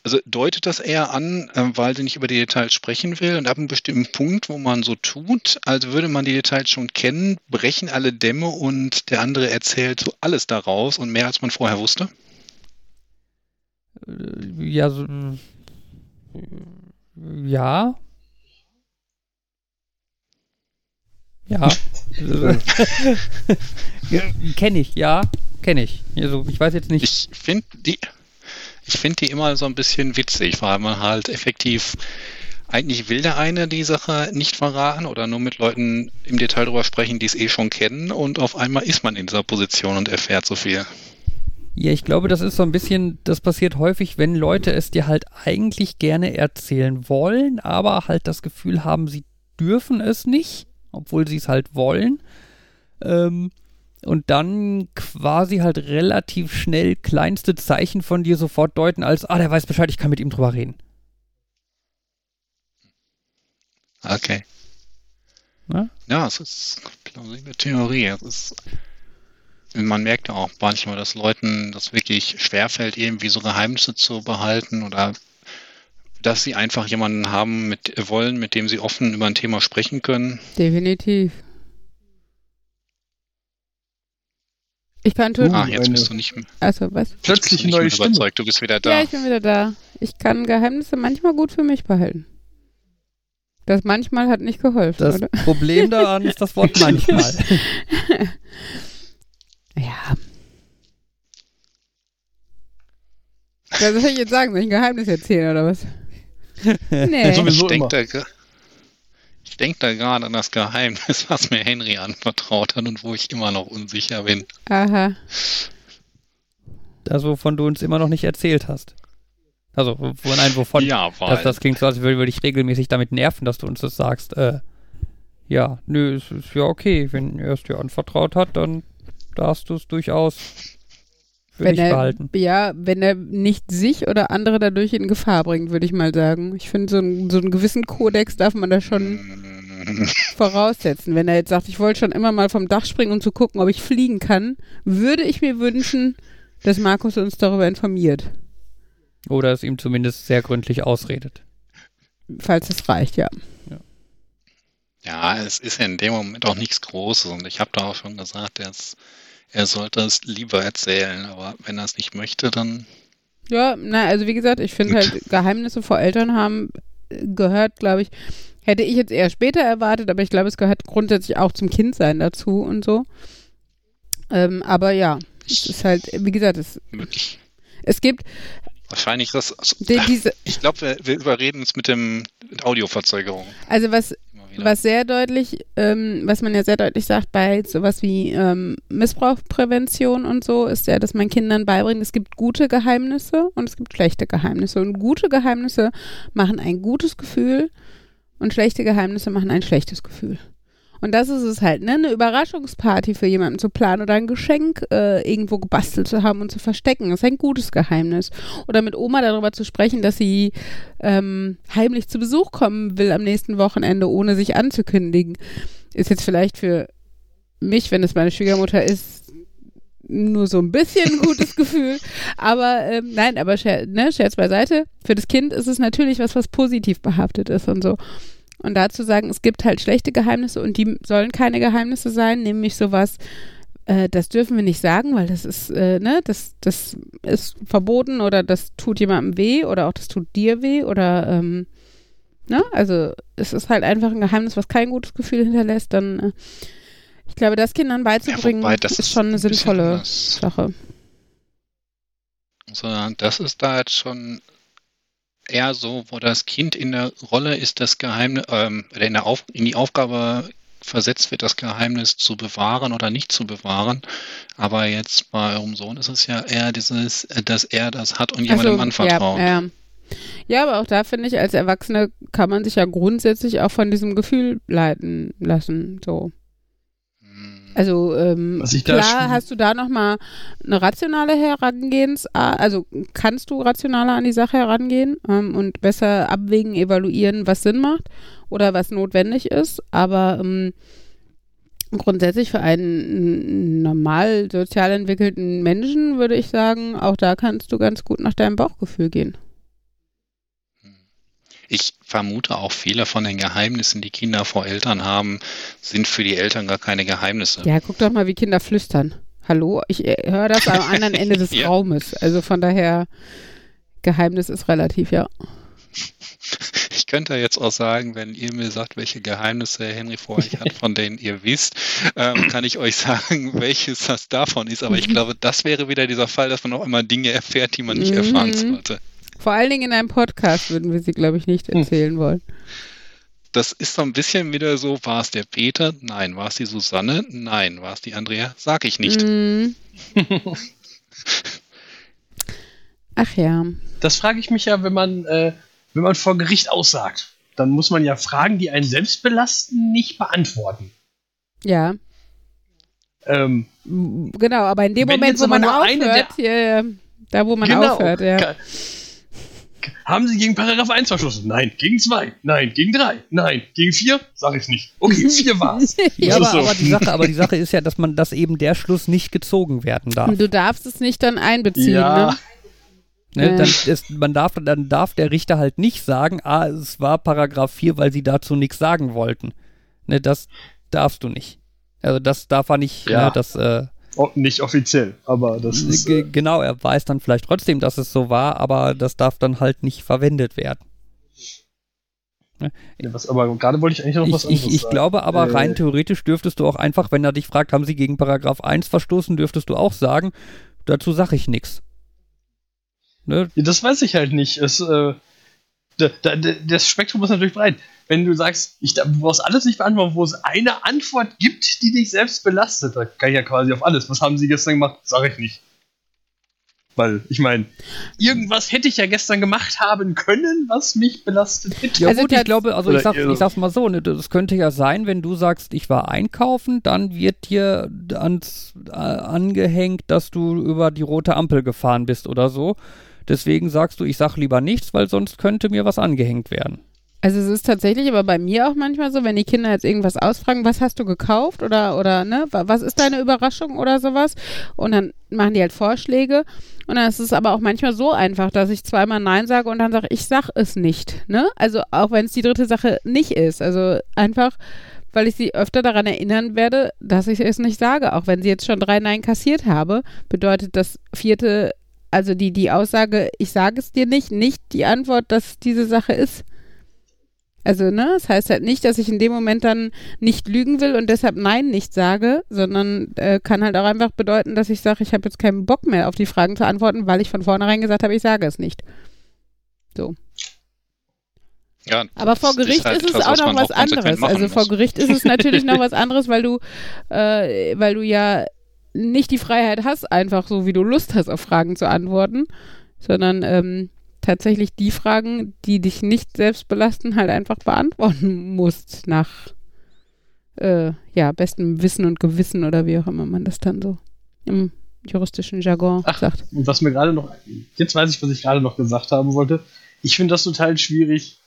[SPEAKER 3] also deutet das eher an, äh, weil sie nicht über die Details sprechen will und ab einem bestimmten Punkt, wo man so tut, als würde man die Details schon kennen, brechen alle Dämme und der andere erzählt so alles daraus und mehr als man vorher wusste?
[SPEAKER 2] Äh, ja, so, ja. Ja. kenne ich, ja, kenne ich. Also, ich weiß jetzt nicht.
[SPEAKER 3] Ich finde die, ich finde die immer so ein bisschen witzig, weil man halt effektiv eigentlich will der eine die Sache nicht verraten oder nur mit Leuten im Detail drüber sprechen, die es eh schon kennen und auf einmal ist man in dieser Position und erfährt so viel.
[SPEAKER 2] Ja, ich glaube, das ist so ein bisschen, das passiert häufig, wenn Leute es dir halt eigentlich gerne erzählen wollen, aber halt das Gefühl haben, sie dürfen es nicht, obwohl sie es halt wollen. Ähm, und dann quasi halt relativ schnell kleinste Zeichen von dir sofort deuten als, ah, der weiß Bescheid, ich kann mit ihm drüber reden.
[SPEAKER 3] Okay.
[SPEAKER 2] Ne?
[SPEAKER 3] Ja, es ist eine plausible Theorie. Es ist, man merkt ja auch manchmal, dass Leuten das wirklich schwerfällt, irgendwie so Geheimnisse zu behalten oder dass sie einfach jemanden haben, mit wollen, mit dem sie offen über ein Thema sprechen können.
[SPEAKER 1] Definitiv. Ich kann schon.
[SPEAKER 3] Ah, jetzt
[SPEAKER 4] eine-
[SPEAKER 3] bist du nicht mehr.
[SPEAKER 1] Also, was?
[SPEAKER 3] Jetzt
[SPEAKER 4] Plötzlich
[SPEAKER 3] nicht
[SPEAKER 4] neue Stimme.
[SPEAKER 3] überzeugt, du bist wieder da.
[SPEAKER 1] Ja, ich bin wieder da. Ich kann Geheimnisse manchmal gut für mich behalten. Das manchmal hat nicht geholfen,
[SPEAKER 2] Das
[SPEAKER 1] oder?
[SPEAKER 2] Problem daran ist das Wort manchmal.
[SPEAKER 1] Ja. Was soll ich jetzt sagen? Soll ich ein Geheimnis erzählen oder was? Nee.
[SPEAKER 4] Sowieso
[SPEAKER 3] ich denke da, ich denk da gerade an das Geheimnis, was mir Henry anvertraut hat und wo ich immer noch unsicher bin.
[SPEAKER 1] Aha.
[SPEAKER 2] Das, wovon du uns immer noch nicht erzählt hast. Also, wo- wo, nein, wovon.
[SPEAKER 3] ja, weil
[SPEAKER 2] Das, das klingt so, als würde ich regelmäßig damit nerven, dass du uns das sagst. Äh, ja, nö, es ist ja okay. Wenn er es dir anvertraut hat, dann darfst du es durchaus für
[SPEAKER 1] Wenn
[SPEAKER 2] dich
[SPEAKER 1] er,
[SPEAKER 2] behalten.
[SPEAKER 1] ja, wenn er nicht sich oder andere dadurch in Gefahr bringt, würde ich mal sagen. Ich finde, so, ein, so einen gewissen Kodex darf man da schon voraussetzen. Wenn er jetzt sagt, ich wollte schon immer mal vom Dach springen, um zu gucken, ob ich fliegen kann, würde ich mir wünschen, dass Markus uns darüber informiert.
[SPEAKER 2] Oder es ihm zumindest sehr gründlich ausredet.
[SPEAKER 1] Falls es reicht, ja.
[SPEAKER 3] Ja, es ist ja in dem Moment auch nichts Großes und ich habe da auch schon gesagt, er, ist, er sollte es lieber erzählen, aber wenn er es nicht möchte, dann
[SPEAKER 1] Ja, na, also wie gesagt, ich finde halt, Geheimnisse vor Eltern haben äh, gehört, glaube ich, hätte ich jetzt eher später erwartet, aber ich glaube, es gehört grundsätzlich auch zum Kindsein dazu und so. Ähm, aber ja, es ist halt, wie gesagt, es, es gibt
[SPEAKER 3] wahrscheinlich das. Also,
[SPEAKER 1] die, diese,
[SPEAKER 3] ich glaube, wir, wir überreden uns mit dem mit Audioverzögerung.
[SPEAKER 1] also was,
[SPEAKER 3] wieder.
[SPEAKER 1] was sehr deutlich, ähm, was man ja sehr deutlich sagt bei sowas wie ähm, Missbrauchprävention und so, ist ja, dass man Kindern beibringt, es gibt gute Geheimnisse und es gibt schlechte Geheimnisse. Und gute Geheimnisse machen ein gutes Gefühl und schlechte Geheimnisse machen ein schlechtes Gefühl. Und das ist es halt, ne? Eine Überraschungsparty für jemanden zu planen oder ein Geschenk äh, irgendwo gebastelt zu haben und zu verstecken, ist ein gutes Geheimnis. Oder mit Oma darüber zu sprechen, dass sie ähm, heimlich zu Besuch kommen will am nächsten Wochenende, ohne sich anzukündigen, ist jetzt vielleicht für mich, wenn es meine Schwiegermutter ist, nur so ein bisschen ein gutes Gefühl. Aber ähm, nein, aber Scher ne, Scherz beiseite. Für das Kind ist es natürlich was, was positiv behaftet ist und so. Und dazu sagen, es gibt halt schlechte Geheimnisse und die sollen keine Geheimnisse sein, nämlich sowas, äh, das dürfen wir nicht sagen, weil das ist, äh, ne, das, das ist verboten oder das tut jemandem weh oder auch das tut dir weh oder, ähm, ne, also es ist halt einfach ein Geheimnis, was kein gutes Gefühl hinterlässt, dann, äh, ich glaube, das Kindern beizubringen,
[SPEAKER 3] wobei, das
[SPEAKER 1] ist schon eine sinnvolle
[SPEAKER 3] anders.
[SPEAKER 1] Sache.
[SPEAKER 3] Also das ist da jetzt schon eher so, wo das Kind in der Rolle ist, das Geheimnis, ähm, oder in, der Auf, in die Aufgabe versetzt wird, das Geheimnis zu bewahren oder nicht zu bewahren. Aber jetzt bei eurem Sohn ist es ja eher dieses, äh, dass er das hat und jemandem anvertraut.
[SPEAKER 1] Ja, ja. ja, aber auch da finde ich, als Erwachsene kann man sich ja grundsätzlich auch von diesem Gefühl leiten lassen. So. Also ähm, klar hast du da nochmal eine rationale Herangehensart, also kannst du rationaler an die Sache herangehen ähm, und besser abwägen, evaluieren, was Sinn macht oder was notwendig ist, aber ähm, grundsätzlich für einen normal sozial entwickelten Menschen würde ich sagen, auch da kannst du ganz gut nach deinem Bauchgefühl gehen.
[SPEAKER 3] Ich vermute auch viele von den Geheimnissen, die Kinder vor Eltern haben, sind für die Eltern gar keine Geheimnisse.
[SPEAKER 1] Ja, guck doch mal, wie Kinder flüstern. Hallo, ich äh, höre das am anderen Ende des
[SPEAKER 3] Ja.
[SPEAKER 1] Raumes. Also von daher, Geheimnis ist relativ, ja.
[SPEAKER 3] Ich könnte jetzt auch sagen, wenn ihr mir sagt, welche Geheimnisse Henry vor euch hat, von denen ihr wisst, ähm, kann ich euch sagen, welches das davon ist. Aber ich glaube, das wäre wieder dieser Fall, dass man auch immer Dinge erfährt, die man nicht
[SPEAKER 1] Mhm.
[SPEAKER 3] erfahren sollte.
[SPEAKER 1] Vor allen Dingen in einem Podcast würden wir sie, glaube ich, nicht erzählen wollen.
[SPEAKER 3] Das ist so ein bisschen wieder so, war es der Peter? Nein. War es die Susanne? Nein. War es die Andrea? Sag ich nicht.
[SPEAKER 1] Mm. Ach ja.
[SPEAKER 4] Das frage ich mich ja, wenn man, äh, wenn man vor Gericht aussagt. Dann muss man ja Fragen, die einen selbst belasten, nicht beantworten.
[SPEAKER 1] Ja.
[SPEAKER 4] Ähm,
[SPEAKER 1] Genau, aber in dem Moment, wo man aufhört, ja, ja, da wo man
[SPEAKER 4] genau.
[SPEAKER 1] aufhört, ja.
[SPEAKER 4] Ka- Haben Sie gegen Paragraph 1 verschlossen? Nein. Gegen 2? Nein. Gegen 3? Nein. Gegen 4? Sag ich nicht. Okay, 4 war's.
[SPEAKER 2] Ja,
[SPEAKER 4] Das
[SPEAKER 2] aber,
[SPEAKER 4] so.
[SPEAKER 2] aber, die Sache, aber die Sache ist ja, dass man, dass eben der Schluss nicht gezogen werden darf.
[SPEAKER 1] Und du darfst es nicht dann einbeziehen,
[SPEAKER 4] Ja.
[SPEAKER 1] ne?
[SPEAKER 2] Ne, dann, ist, man darf, dann darf der Richter halt nicht sagen, ah, es war Paragraph 4, weil sie dazu nichts sagen wollten. Ne, das darfst du nicht. Also das darf er nicht,
[SPEAKER 4] Ja.
[SPEAKER 2] ne, das, äh,
[SPEAKER 4] nicht offiziell, aber das ist.
[SPEAKER 2] ge-
[SPEAKER 4] Äh,
[SPEAKER 2] genau, er weiß dann vielleicht trotzdem, dass es so war, aber das darf dann halt nicht verwendet werden.
[SPEAKER 4] ja, was, aber gerade wollte ich eigentlich noch was
[SPEAKER 2] Ich,
[SPEAKER 4] anderes
[SPEAKER 2] ich, ich
[SPEAKER 4] sagen.
[SPEAKER 2] glaube aber,
[SPEAKER 4] Äh,
[SPEAKER 2] rein theoretisch dürftest du auch einfach, wenn er dich fragt, haben sie gegen Paragraph 1 verstoßen, dürftest du auch sagen, dazu sage ich nichts. Ne?
[SPEAKER 4] Ja, das weiß ich halt nicht. Es, äh, da, da- das Spektrum ist natürlich breit. Wenn du sagst, ich, du brauchst alles nicht beantworten, wo es eine Antwort gibt, die dich selbst belastet, da kann ich ja quasi auf alles. Was haben sie gestern gemacht? Sag ich nicht. Weil, ich meine, irgendwas hätte ich ja gestern gemacht haben können, was mich belastet hätte.
[SPEAKER 2] Ja
[SPEAKER 1] Also
[SPEAKER 2] gut, ich glaube, also ich, sag, ich sag's mal so, ne, das könnte ja sein, wenn du sagst, ich war einkaufen, dann wird dir ans, äh, angehängt, dass du über die rote Ampel gefahren bist oder so. Deswegen sagst du, ich sag lieber nichts, weil sonst könnte mir was angehängt werden.
[SPEAKER 1] Also es ist tatsächlich aber bei mir auch manchmal so, wenn die Kinder jetzt irgendwas ausfragen, was hast du gekauft oder oder ne, wa- was ist deine Überraschung oder sowas und dann machen die halt Vorschläge und dann ist es aber auch manchmal so einfach, dass ich zweimal nein sage und dann sage ich sag es nicht, ne? Also auch wenn es die dritte Sache nicht ist, also einfach weil ich sie öfter daran erinnern werde, dass ich es nicht sage, auch wenn sie jetzt schon drei Nein kassiert habe, bedeutet das vierte also die die Aussage, ich sage es dir nicht, nicht die Antwort, dass diese Sache ist. Also, ne, das heißt halt nicht, dass ich in dem Moment dann nicht lügen will und deshalb Nein nicht sage, sondern äh, kann halt auch einfach bedeuten, dass ich sage, ich habe jetzt keinen Bock mehr auf die Fragen zu antworten, weil ich von vornherein gesagt habe, ich sage es nicht.
[SPEAKER 3] Ja,
[SPEAKER 1] Aber vor Gericht
[SPEAKER 3] halt
[SPEAKER 1] ist es
[SPEAKER 3] etwas,
[SPEAKER 1] auch
[SPEAKER 3] was
[SPEAKER 1] noch was
[SPEAKER 3] konsequent
[SPEAKER 1] anderes. Also vor
[SPEAKER 3] muss.
[SPEAKER 1] Gericht ist es natürlich noch was anderes, weil du, äh, weil du ja nicht die Freiheit hast, einfach so wie du Lust hast, auf Fragen zu antworten, sondern ähm, tatsächlich die Fragen, die dich nicht selbst belasten, halt einfach beantworten musst nach äh, ja, bestem Wissen und Gewissen oder wie auch immer man das dann so im juristischen Jargon
[SPEAKER 4] Ach.
[SPEAKER 1] sagt.
[SPEAKER 4] Und was mir gerade noch, jetzt weiß ich, was ich gerade noch gesagt haben wollte. Ich finde das total schwierig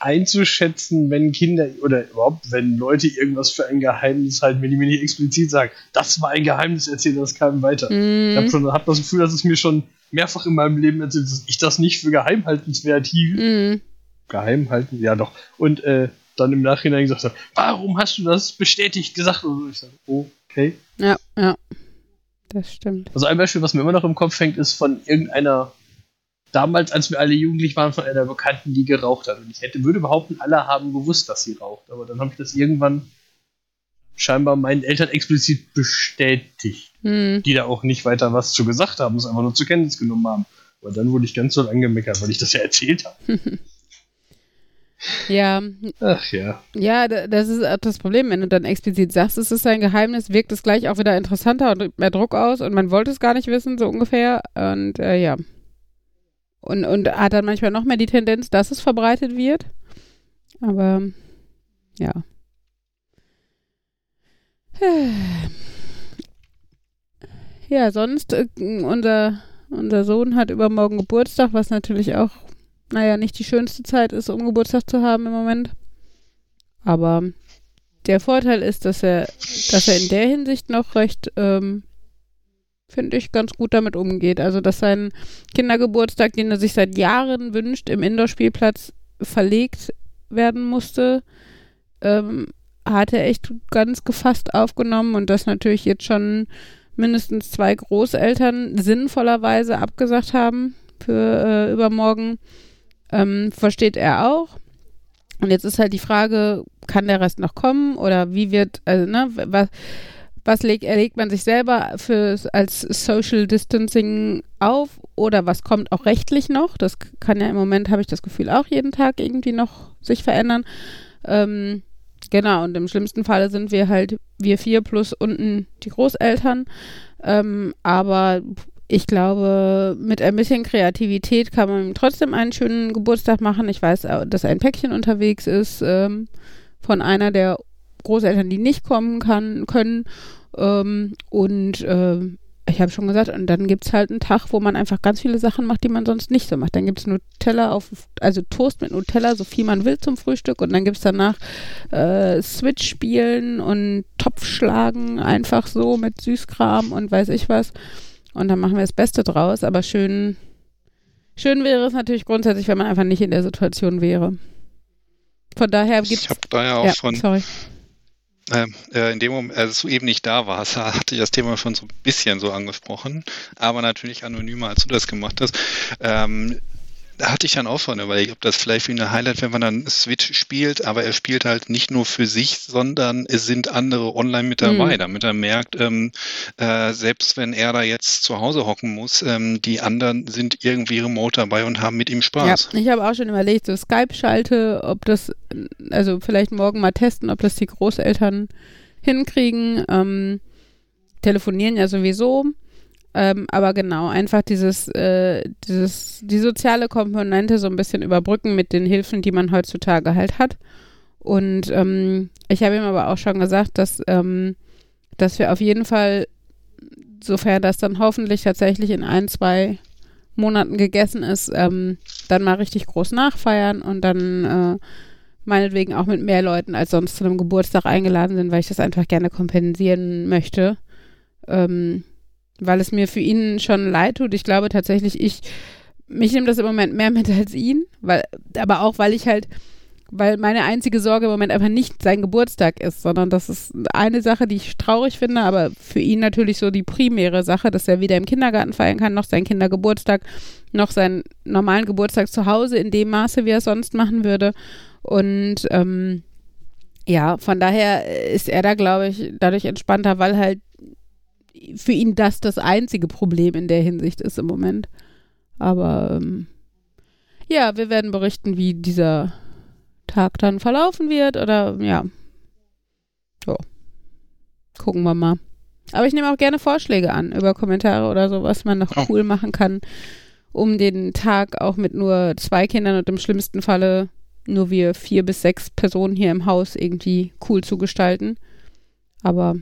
[SPEAKER 4] einzuschätzen, wenn Kinder oder überhaupt, wenn Leute irgendwas für ein Geheimnis halten, wenn die mir nicht explizit sagen, das war ein Geheimnis, erzähl das keinem weiter. Ich habe
[SPEAKER 1] Mm,
[SPEAKER 4] schon hab das Gefühl, dass es mir schon mehrfach in meinem Leben erzählt, dass ich das nicht für geheimhaltenswert hielt.
[SPEAKER 1] mm,
[SPEAKER 4] Geheim halten, ja doch. Und äh, dann im Nachhinein gesagt habe, warum hast du das bestätigt gesagt? Und ich sage, okay.
[SPEAKER 1] ja, ja. Das stimmt.
[SPEAKER 4] Also ein Beispiel, was mir immer noch im Kopf hängt, ist von irgendeiner, damals, als wir alle jugendlich waren, von einer Bekannten, die geraucht hat. Und ich hätte, würde behaupten, alle haben gewusst, dass sie raucht. Aber dann habe ich das irgendwann scheinbar meinen Eltern explizit bestätigt,
[SPEAKER 1] Mm.
[SPEAKER 4] die da auch nicht weiter was zu gesagt haben, es einfach nur zur Kenntnis genommen haben. Aber dann wurde ich ganz doll angemeckert, weil ich das ja erzählt habe.
[SPEAKER 1] Ja,
[SPEAKER 4] Ach ja.
[SPEAKER 1] ja, da- das ist das Problem, wenn du dann explizit sagst, es ist ein Geheimnis, wirkt es gleich auch wieder interessanter und mehr Druck aus und man wollte es gar nicht wissen, so ungefähr. Und äh, ja. Und, und hat dann manchmal noch mehr die Tendenz, dass es verbreitet wird. Aber ja. Ja, sonst, äh, unser, unser Sohn hat übermorgen Geburtstag, was natürlich auch, naja, nicht die schönste Zeit ist, um Geburtstag zu haben im Moment. Aber der Vorteil ist, dass er, dass er in der Hinsicht noch recht, ähm, finde ich, ganz gut damit umgeht. Also, dass sein Kindergeburtstag, den er sich seit Jahren wünscht, im Indoor-Spielplatz verlegt werden musste, ähm, hat er echt ganz gefasst aufgenommen und dass natürlich jetzt schon mindestens zwei Großeltern sinnvollerweise abgesagt haben für äh, übermorgen. Ähm, versteht er auch. Und jetzt ist halt die Frage, kann der Rest noch kommen oder wie wird, also ne, was, was legt, erlegt man sich selber für, als Social Distancing auf oder was kommt auch rechtlich noch? Das kann ja im Moment, habe ich das Gefühl, auch jeden Tag irgendwie noch sich verändern. Ähm, genau, und im schlimmsten Falle sind wir halt wir vier plus unten die Großeltern. Ähm, aber ich glaube, mit ein bisschen Kreativität kann man trotzdem einen schönen Geburtstag machen. Ich weiß, äh, dass ein Päckchen unterwegs ist ähm, von einer der Großeltern, die nicht kommen kann, können. Ähm, und ähm, ich habe schon gesagt, und dann gibt es halt einen Tag, wo man einfach ganz viele Sachen macht, die man sonst nicht so macht. Dann gibt es Nutella auf, also Toast mit Nutella, so viel man will zum Frühstück. Und dann gibt es danach äh, Switch spielen und Topf schlagen, einfach so mit Süßkram und weiß ich was. Und dann machen wir das Beste draus. Aber schön, schön wäre es natürlich grundsätzlich, wenn man einfach nicht in der Situation wäre. Von daher gibt
[SPEAKER 3] Ich habe da ja auch
[SPEAKER 1] ja,
[SPEAKER 3] schon
[SPEAKER 1] sorry.
[SPEAKER 3] Ähm, äh, in dem Moment, als du eben nicht da warst, hatte ich das Thema schon so ein bisschen so angesprochen, aber natürlich anonymer, als du das gemacht hast. Ähm, da hatte ich dann auch schon überlegt, ob das vielleicht wie eine Highlight, wenn man dann Switch spielt, aber er spielt halt nicht nur für sich, sondern es sind andere online mit dabei,
[SPEAKER 1] Mhm.
[SPEAKER 3] damit er merkt, ähm, äh, selbst wenn er da jetzt zu Hause hocken muss, ähm, die anderen sind irgendwie remote dabei und haben mit ihm Spaß.
[SPEAKER 1] Ja, ich habe auch schon überlegt, so Skype-Schalte, ob das, also vielleicht morgen mal testen, ob das die Großeltern hinkriegen. Ähm, telefonieren ja sowieso. Ähm, aber genau, einfach dieses, äh, dieses, die soziale Komponente so ein bisschen überbrücken mit den Hilfen, die man heutzutage halt hat. Und ähm, ich habe ihm aber auch schon gesagt, dass, ähm, dass wir auf jeden Fall, sofern das dann hoffentlich tatsächlich in ein, zwei Monaten gegessen ist, ähm, dann mal richtig groß nachfeiern und dann äh, meinetwegen auch mit mehr Leuten als sonst zu einem Geburtstag eingeladen sind, weil ich das einfach gerne kompensieren möchte. Ähm, weil es mir für ihn schon leid tut. Ich glaube tatsächlich, ich, mich nimmt das im Moment mehr mit als ihn, weil, aber auch, weil ich halt, weil meine einzige Sorge im Moment einfach nicht sein Geburtstag ist, sondern das ist eine Sache, die ich traurig finde, aber für ihn natürlich so die primäre Sache, dass er weder im Kindergarten feiern kann, noch seinen Kindergeburtstag, noch seinen normalen Geburtstag zu Hause in dem Maße, wie er es sonst machen würde. Und ähm, ja, von daher ist er da, glaube ich, dadurch entspannter, weil halt für ihn das das einzige Problem in der Hinsicht ist im Moment. Aber ähm, ja, wir werden berichten, wie dieser Tag dann verlaufen wird oder ja. So. Gucken wir mal. Aber ich nehme auch gerne Vorschläge an über Kommentare oder so, was man noch
[SPEAKER 3] Oh.
[SPEAKER 1] cool machen kann, um den Tag auch mit nur zwei Kindern und im schlimmsten Falle nur wir vier bis sechs Personen hier im Haus irgendwie cool zu gestalten. Aber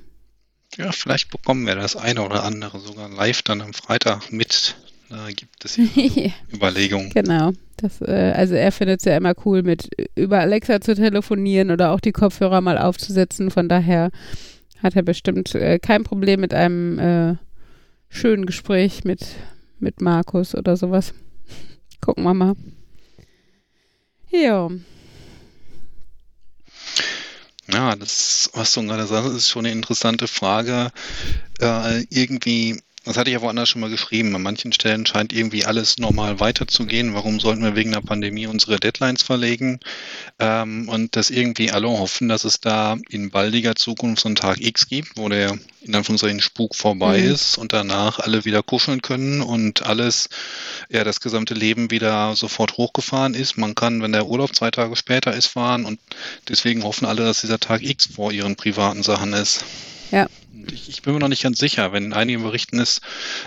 [SPEAKER 3] Ja, vielleicht bekommen wir das eine oder andere sogar live dann am Freitag mit. Da gibt es ja Überlegungen.
[SPEAKER 1] Genau. Das, äh, also er findet es ja immer cool, mit über Alexa zu telefonieren oder auch die Kopfhörer mal aufzusetzen. Von daher hat er bestimmt äh, kein Problem mit einem äh, schönen Gespräch mit, mit Markus oder sowas. Gucken wir mal. Ja.
[SPEAKER 3] Ja, das, was du gerade sagst, ist schon eine interessante Frage. Äh, irgendwie Das hatte ich ja woanders schon mal geschrieben. An manchen Stellen scheint irgendwie alles normal weiterzugehen. Warum sollten wir wegen der Pandemie unsere Deadlines verlegen? Ähm, und dass irgendwie alle hoffen, dass es da in baldiger Zukunft so einen Tag X gibt, wo der in Anführungszeichen Spuk vorbei mhm. ist und danach alle wieder kuscheln können und alles, ja, das gesamte Leben wieder sofort hochgefahren ist. Man kann, wenn der Urlaub zwei Tage später ist, fahren und deswegen hoffen alle, dass dieser Tag X vor ihren privaten Sachen ist.
[SPEAKER 1] Ja.
[SPEAKER 3] Ich, ich, bin mir noch nicht ganz sicher. Wenn einige berichten ist,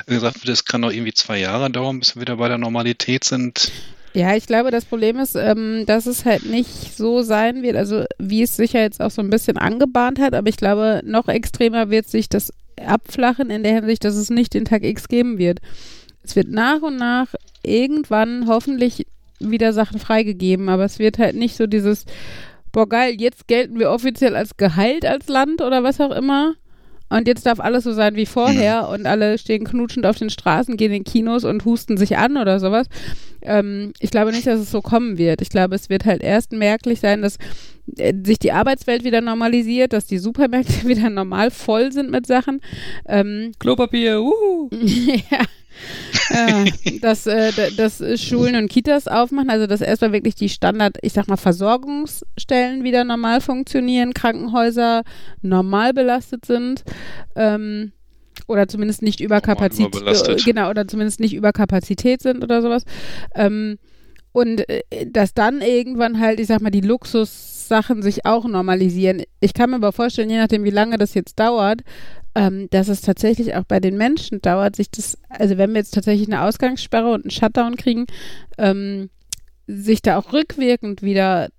[SPEAKER 3] gesagt wird, es kann noch irgendwie zwei Jahre dauern, bis wir wieder bei der Normalität sind.
[SPEAKER 1] Ja, ich glaube, das Problem ist, ähm, dass es halt nicht so sein wird, also wie es sich ja jetzt auch so ein bisschen angebahnt hat, aber ich glaube, noch extremer wird sich das abflachen in der Hinsicht, dass es nicht den Tag X geben wird. Es wird nach und nach irgendwann hoffentlich wieder Sachen freigegeben, aber es wird halt nicht so dieses, boah geil, jetzt gelten wir offiziell als geheilt als Land oder was auch immer. Und jetzt darf alles so sein wie vorher mhm. und alle stehen knutschend auf den Straßen, gehen in Kinos und husten sich an oder sowas. Ähm, ich glaube nicht, dass es so kommen wird. Ich glaube, es wird halt erst merklich sein, dass äh, sich die Arbeitswelt wieder normalisiert, dass die Supermärkte wieder normal voll sind mit Sachen.
[SPEAKER 2] Ähm, Klopapier, uhu.
[SPEAKER 1] ja äh, dass, äh, dass Schulen und Kitas aufmachen, also dass erstmal wirklich die Standard, ich sag mal, Versorgungsstellen wieder normal funktionieren, Krankenhäuser normal belastet sind. Ähm, oder zumindest nicht Überkapazität, äh, genau, oder zumindest nicht Überkapazität sind oder sowas. Ähm, und äh, dass dann irgendwann halt, ich sag mal, die Luxussachen sich auch normalisieren. Ich kann mir aber vorstellen, je nachdem, wie lange das jetzt dauert, ähm, dass es tatsächlich auch bei den Menschen dauert, sich das, also wenn wir jetzt tatsächlich eine Ausgangssperre und einen Shutdown kriegen, ähm, sich da auch rückwirkend wieder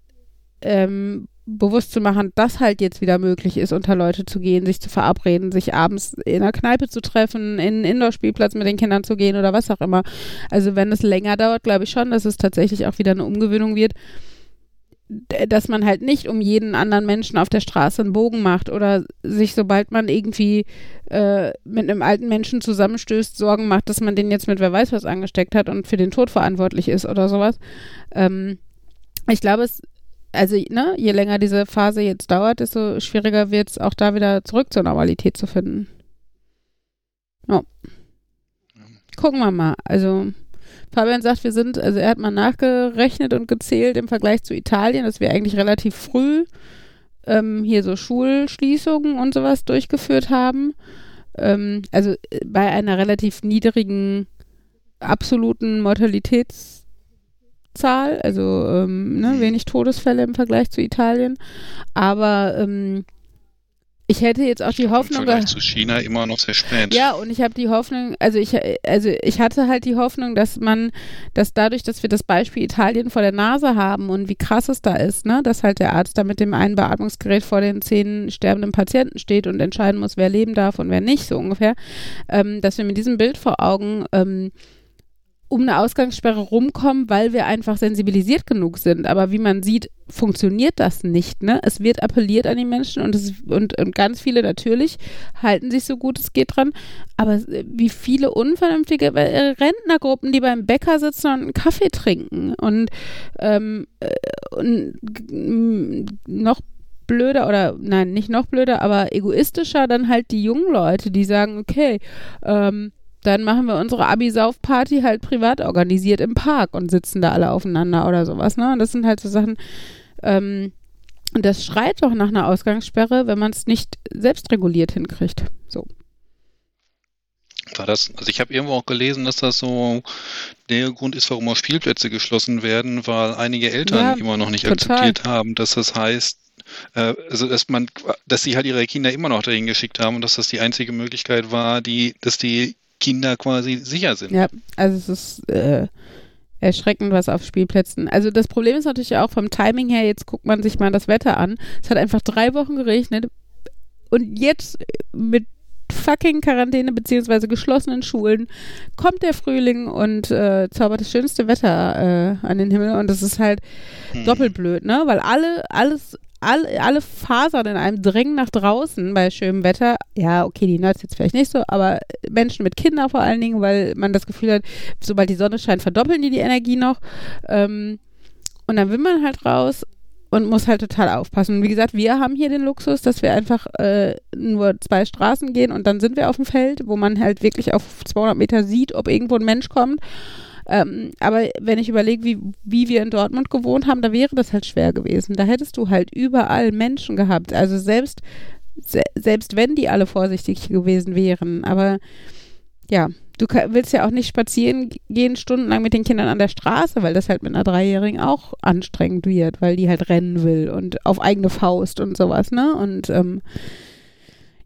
[SPEAKER 1] ähm, bewusst zu machen, dass halt jetzt wieder möglich ist, unter Leute zu gehen, sich zu verabreden, sich abends in einer Kneipe zu treffen, in einen Indoor-Spielplatz mit den Kindern zu gehen oder was auch immer. Also wenn es länger dauert, glaube ich schon, dass es tatsächlich auch wieder eine Umgewöhnung wird, dass man halt nicht um jeden anderen Menschen auf der Straße einen Bogen macht oder sich, sobald man irgendwie äh, mit einem alten Menschen zusammenstößt, Sorgen macht, dass man den jetzt mit wer weiß was angesteckt hat und für den Tod verantwortlich ist oder sowas. Ähm, ich glaube, es, also ne, je länger diese Phase jetzt dauert, desto schwieriger wird es auch da wieder zurück zur Normalität zu finden. Ja. Gucken wir mal. Also Fabian sagt, wir sind, also er hat mal nachgerechnet und gezählt im Vergleich zu Italien, dass wir eigentlich relativ früh ähm, hier so Schulschließungen und sowas durchgeführt haben. Ähm, also äh, bei einer relativ niedrigen absoluten Mortalitätszahl, also ähm, ne, wenig Todesfälle im Vergleich zu Italien. Aber ähm, ich hätte jetzt auch die Hoffnung. Im
[SPEAKER 3] Vergleich zu China immer noch sehr spät.
[SPEAKER 1] Ja, und ich habe die Hoffnung, also ich, also ich hatte halt die Hoffnung, dass man, dass dadurch, dass wir das Beispiel Italien vor der Nase haben und wie krass es da ist, ne, dass halt der Arzt da mit dem einen Beatmungsgerät vor den zehn sterbenden Patienten steht und entscheiden muss, wer leben darf und wer nicht, so ungefähr, ähm, dass wir mit diesem Bild vor Augen ähm, um eine Ausgangssperre rumkommen, weil wir einfach sensibilisiert genug sind. Aber wie man sieht, funktioniert das nicht. Ne? Es wird appelliert an die Menschen und, es, und, und ganz viele natürlich halten sich so gut es geht dran. Aber wie viele unvernünftige äh, Rentnergruppen, die beim Bäcker sitzen und einen Kaffee trinken und, ähm, äh, und noch blöder oder nein, nicht noch blöder, aber egoistischer dann halt die jungen Leute, die sagen, okay, ähm, dann machen wir unsere Abi-Sauf-Party halt privat organisiert im Park und sitzen da alle aufeinander oder sowas. Ne? Und das sind halt so Sachen, ähm, und das schreit doch nach einer Ausgangssperre, wenn man es nicht selbst reguliert hinkriegt. So.
[SPEAKER 3] War das, also ich habe irgendwo auch gelesen, dass das so der Grund ist, warum auch Spielplätze geschlossen werden, weil einige Eltern ja, immer noch nicht total. akzeptiert haben, dass das heißt, äh, also dass man, dass sie halt ihre Kinder immer noch dahin geschickt haben und dass das die einzige Möglichkeit war, die, dass die Kinder quasi sicher sind.
[SPEAKER 1] Ja, also es ist äh, erschreckend, was auf Spielplätzen. Also das Problem ist natürlich auch vom Timing her, jetzt guckt man sich mal das Wetter an. Es hat einfach drei Wochen geregnet und jetzt mit fucking Quarantäne beziehungsweise geschlossenen Schulen kommt der Frühling und äh, zaubert das schönste Wetter äh, an den Himmel und das ist halt hm. doppelt blöd, ne? Weil alle, alles, alle, alle Fasern in einem drängen nach draußen bei schönem Wetter. Ja, okay, die Nerds jetzt vielleicht nicht so, aber Menschen mit Kindern vor allen Dingen, weil man das Gefühl hat, sobald die Sonne scheint, verdoppeln die die Energie noch. Ähm, und dann will man halt raus und muss halt total aufpassen. Und wie gesagt, wir haben hier den Luxus, dass wir einfach äh, nur zwei Straßen gehen und dann sind wir auf dem Feld, wo man halt wirklich auf 200 Meter sieht, ob irgendwo ein Mensch kommt. Ähm, aber wenn ich überlege, wie, wie wir in Dortmund gewohnt haben, da wäre das halt schwer gewesen. Da hättest du halt überall Menschen gehabt. Also selbst, se selbst wenn die alle vorsichtig gewesen wären. Aber ja, du willst ja auch nicht spazieren gehen stundenlang mit den Kindern an der Straße, weil das halt mit einer Dreijährigen auch anstrengend wird, weil die halt rennen will und auf eigene Faust und sowas, ne? Und ähm,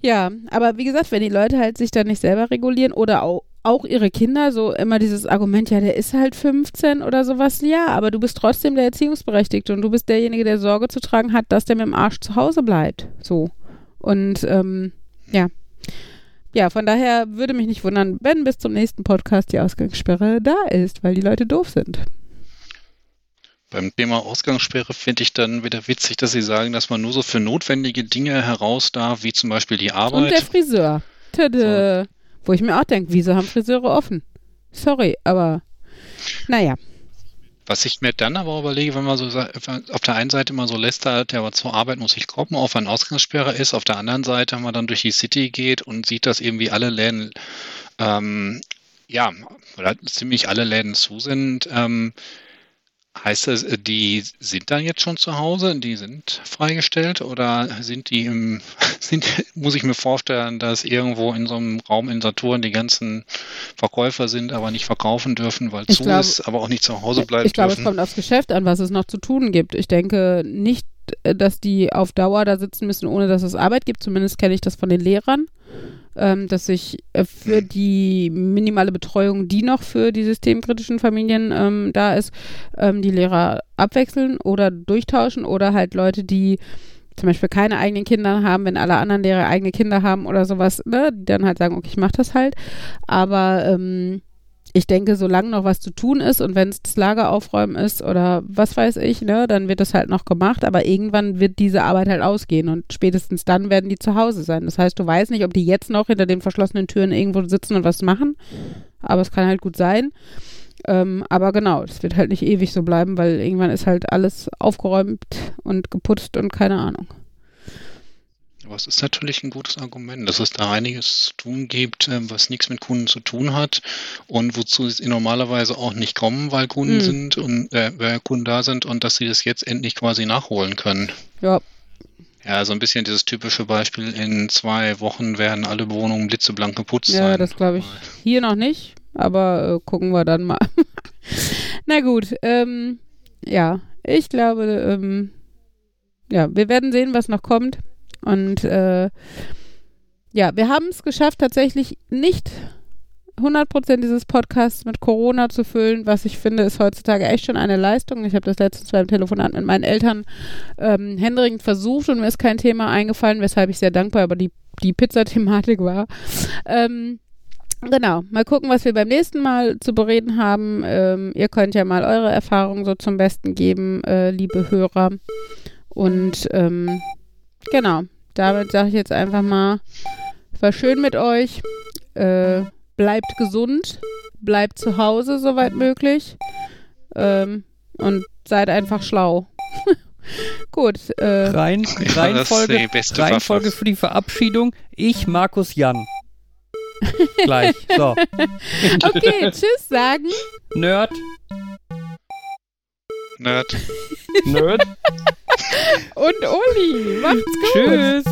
[SPEAKER 1] ja, aber wie gesagt, wenn die Leute halt sich dann nicht selber regulieren oder auch, auch ihre Kinder, so immer dieses Argument, ja, der ist halt 15 oder sowas, ja, aber du bist trotzdem der Erziehungsberechtigte und du bist derjenige, der Sorge zu tragen hat, dass der mit dem Arsch zu Hause bleibt. So. Und ähm, ja, ja, von daher würde mich nicht wundern, wenn bis zum nächsten Podcast die Ausgangssperre da ist, weil die Leute doof sind.
[SPEAKER 3] Beim Thema Ausgangssperre finde ich dann wieder witzig, dass Sie sagen, dass man nur so für notwendige Dinge heraus darf, wie zum Beispiel die Arbeit.
[SPEAKER 1] Und der Friseur. Tada. So. Wo ich mir auch denke, wieso haben Friseure offen? Sorry, aber naja.
[SPEAKER 3] Was ich mir dann aber überlege, wenn man so auf der einen Seite immer so lästert, ja, aber zur Arbeit muss ich kommen, auch wenn Ausgangssperre ist, auf der anderen Seite, wenn man dann durch die City geht und sieht, dass irgendwie alle Läden, ähm, ja, oder ziemlich alle Läden zu sind, ähm, Heißt das, äh, die sind dann jetzt schon zu Hause, die sind freigestellt? Oder sind die im, sind, muss ich mir vorstellen, dass irgendwo in so einem Raum in Saturn die ganzen Verkäufer sind, aber nicht verkaufen dürfen, weil ich zu glaub, ist, aber auch nicht zu Hause bleiben
[SPEAKER 1] Ich glaube, es kommt aufs Geschäft an, was es noch zu tun gibt. Ich denke nicht, dass die auf Dauer da sitzen müssen, ohne dass es Arbeit gibt. Zumindest kenne ich das von den Lehrern ähm, dass sich äh, für die minimale Betreuung, die noch für die systemkritischen Familien ähm, da ist, ähm, die Lehrer abwechseln oder durchtauschen oder halt Leute, die zum Beispiel keine eigenen Kinder haben, wenn alle anderen Lehrer eigene Kinder haben oder sowas, ne, die dann halt sagen, okay, ich mach das halt. Aber ähm, ich denke, solange noch was zu tun ist und wenn es das Lager aufräumen ist oder was weiß ich, ne, dann wird das halt noch gemacht, aber irgendwann wird diese Arbeit halt ausgehen und spätestens dann werden die zu Hause sein. Das heißt, du weißt nicht, ob die jetzt noch hinter den verschlossenen Türen irgendwo sitzen und was machen, aber es kann halt gut sein. Ähm, aber genau, es wird halt nicht ewig so bleiben, weil irgendwann ist halt alles aufgeräumt und geputzt und keine Ahnung.
[SPEAKER 3] Aber es ist natürlich ein gutes Argument, dass es da einiges zu tun gibt, ähm, was nichts mit Kunden zu tun hat und wozu sie normalerweise auch nicht kommen, weil Kunden mhm. sind und äh, Kunden da sind und dass sie das jetzt endlich quasi nachholen können.
[SPEAKER 1] Ja.
[SPEAKER 3] Ja, so ein bisschen dieses typische Beispiel, in zwei Wochen werden alle Wohnungen blitzeblank geputzt
[SPEAKER 1] ja, sein. Ja, das glaube ich hier noch nicht, aber äh, gucken wir dann mal. Na gut, ähm, ja, ich glaube, ähm, ja, wir werden sehen, was noch kommt. Und äh, ja, wir haben es geschafft, tatsächlich nicht 100% dieses Podcasts mit Corona zu füllen, was ich finde, ist heutzutage echt schon eine Leistung. Ich habe das letztens beim Telefonat mit meinen Eltern ähm, händeringend versucht und mir ist kein Thema eingefallen, weshalb ich sehr dankbar über die, die Pizza-Thematik war. Ähm, Genau, mal gucken, was wir beim nächsten Mal zu bereden haben. Ähm, ihr könnt ja mal eure Erfahrungen so zum Besten geben, äh, liebe Hörer. Und ähm, Genau. Damit sage ich jetzt einfach mal, es war schön mit euch. Äh, bleibt gesund. Bleibt zu Hause, soweit möglich. Ähm, und seid einfach schlau. Gut. Äh,
[SPEAKER 2] Rein, Reihenfolge, Reihenfolge für die Verabschiedung. Ich, Markus Jan. Gleich. So.
[SPEAKER 1] okay, tschüss sagen.
[SPEAKER 2] Nerd.
[SPEAKER 3] Nerd.
[SPEAKER 2] Nerd.
[SPEAKER 1] Und Uli. Macht's gut.
[SPEAKER 2] Tschüss.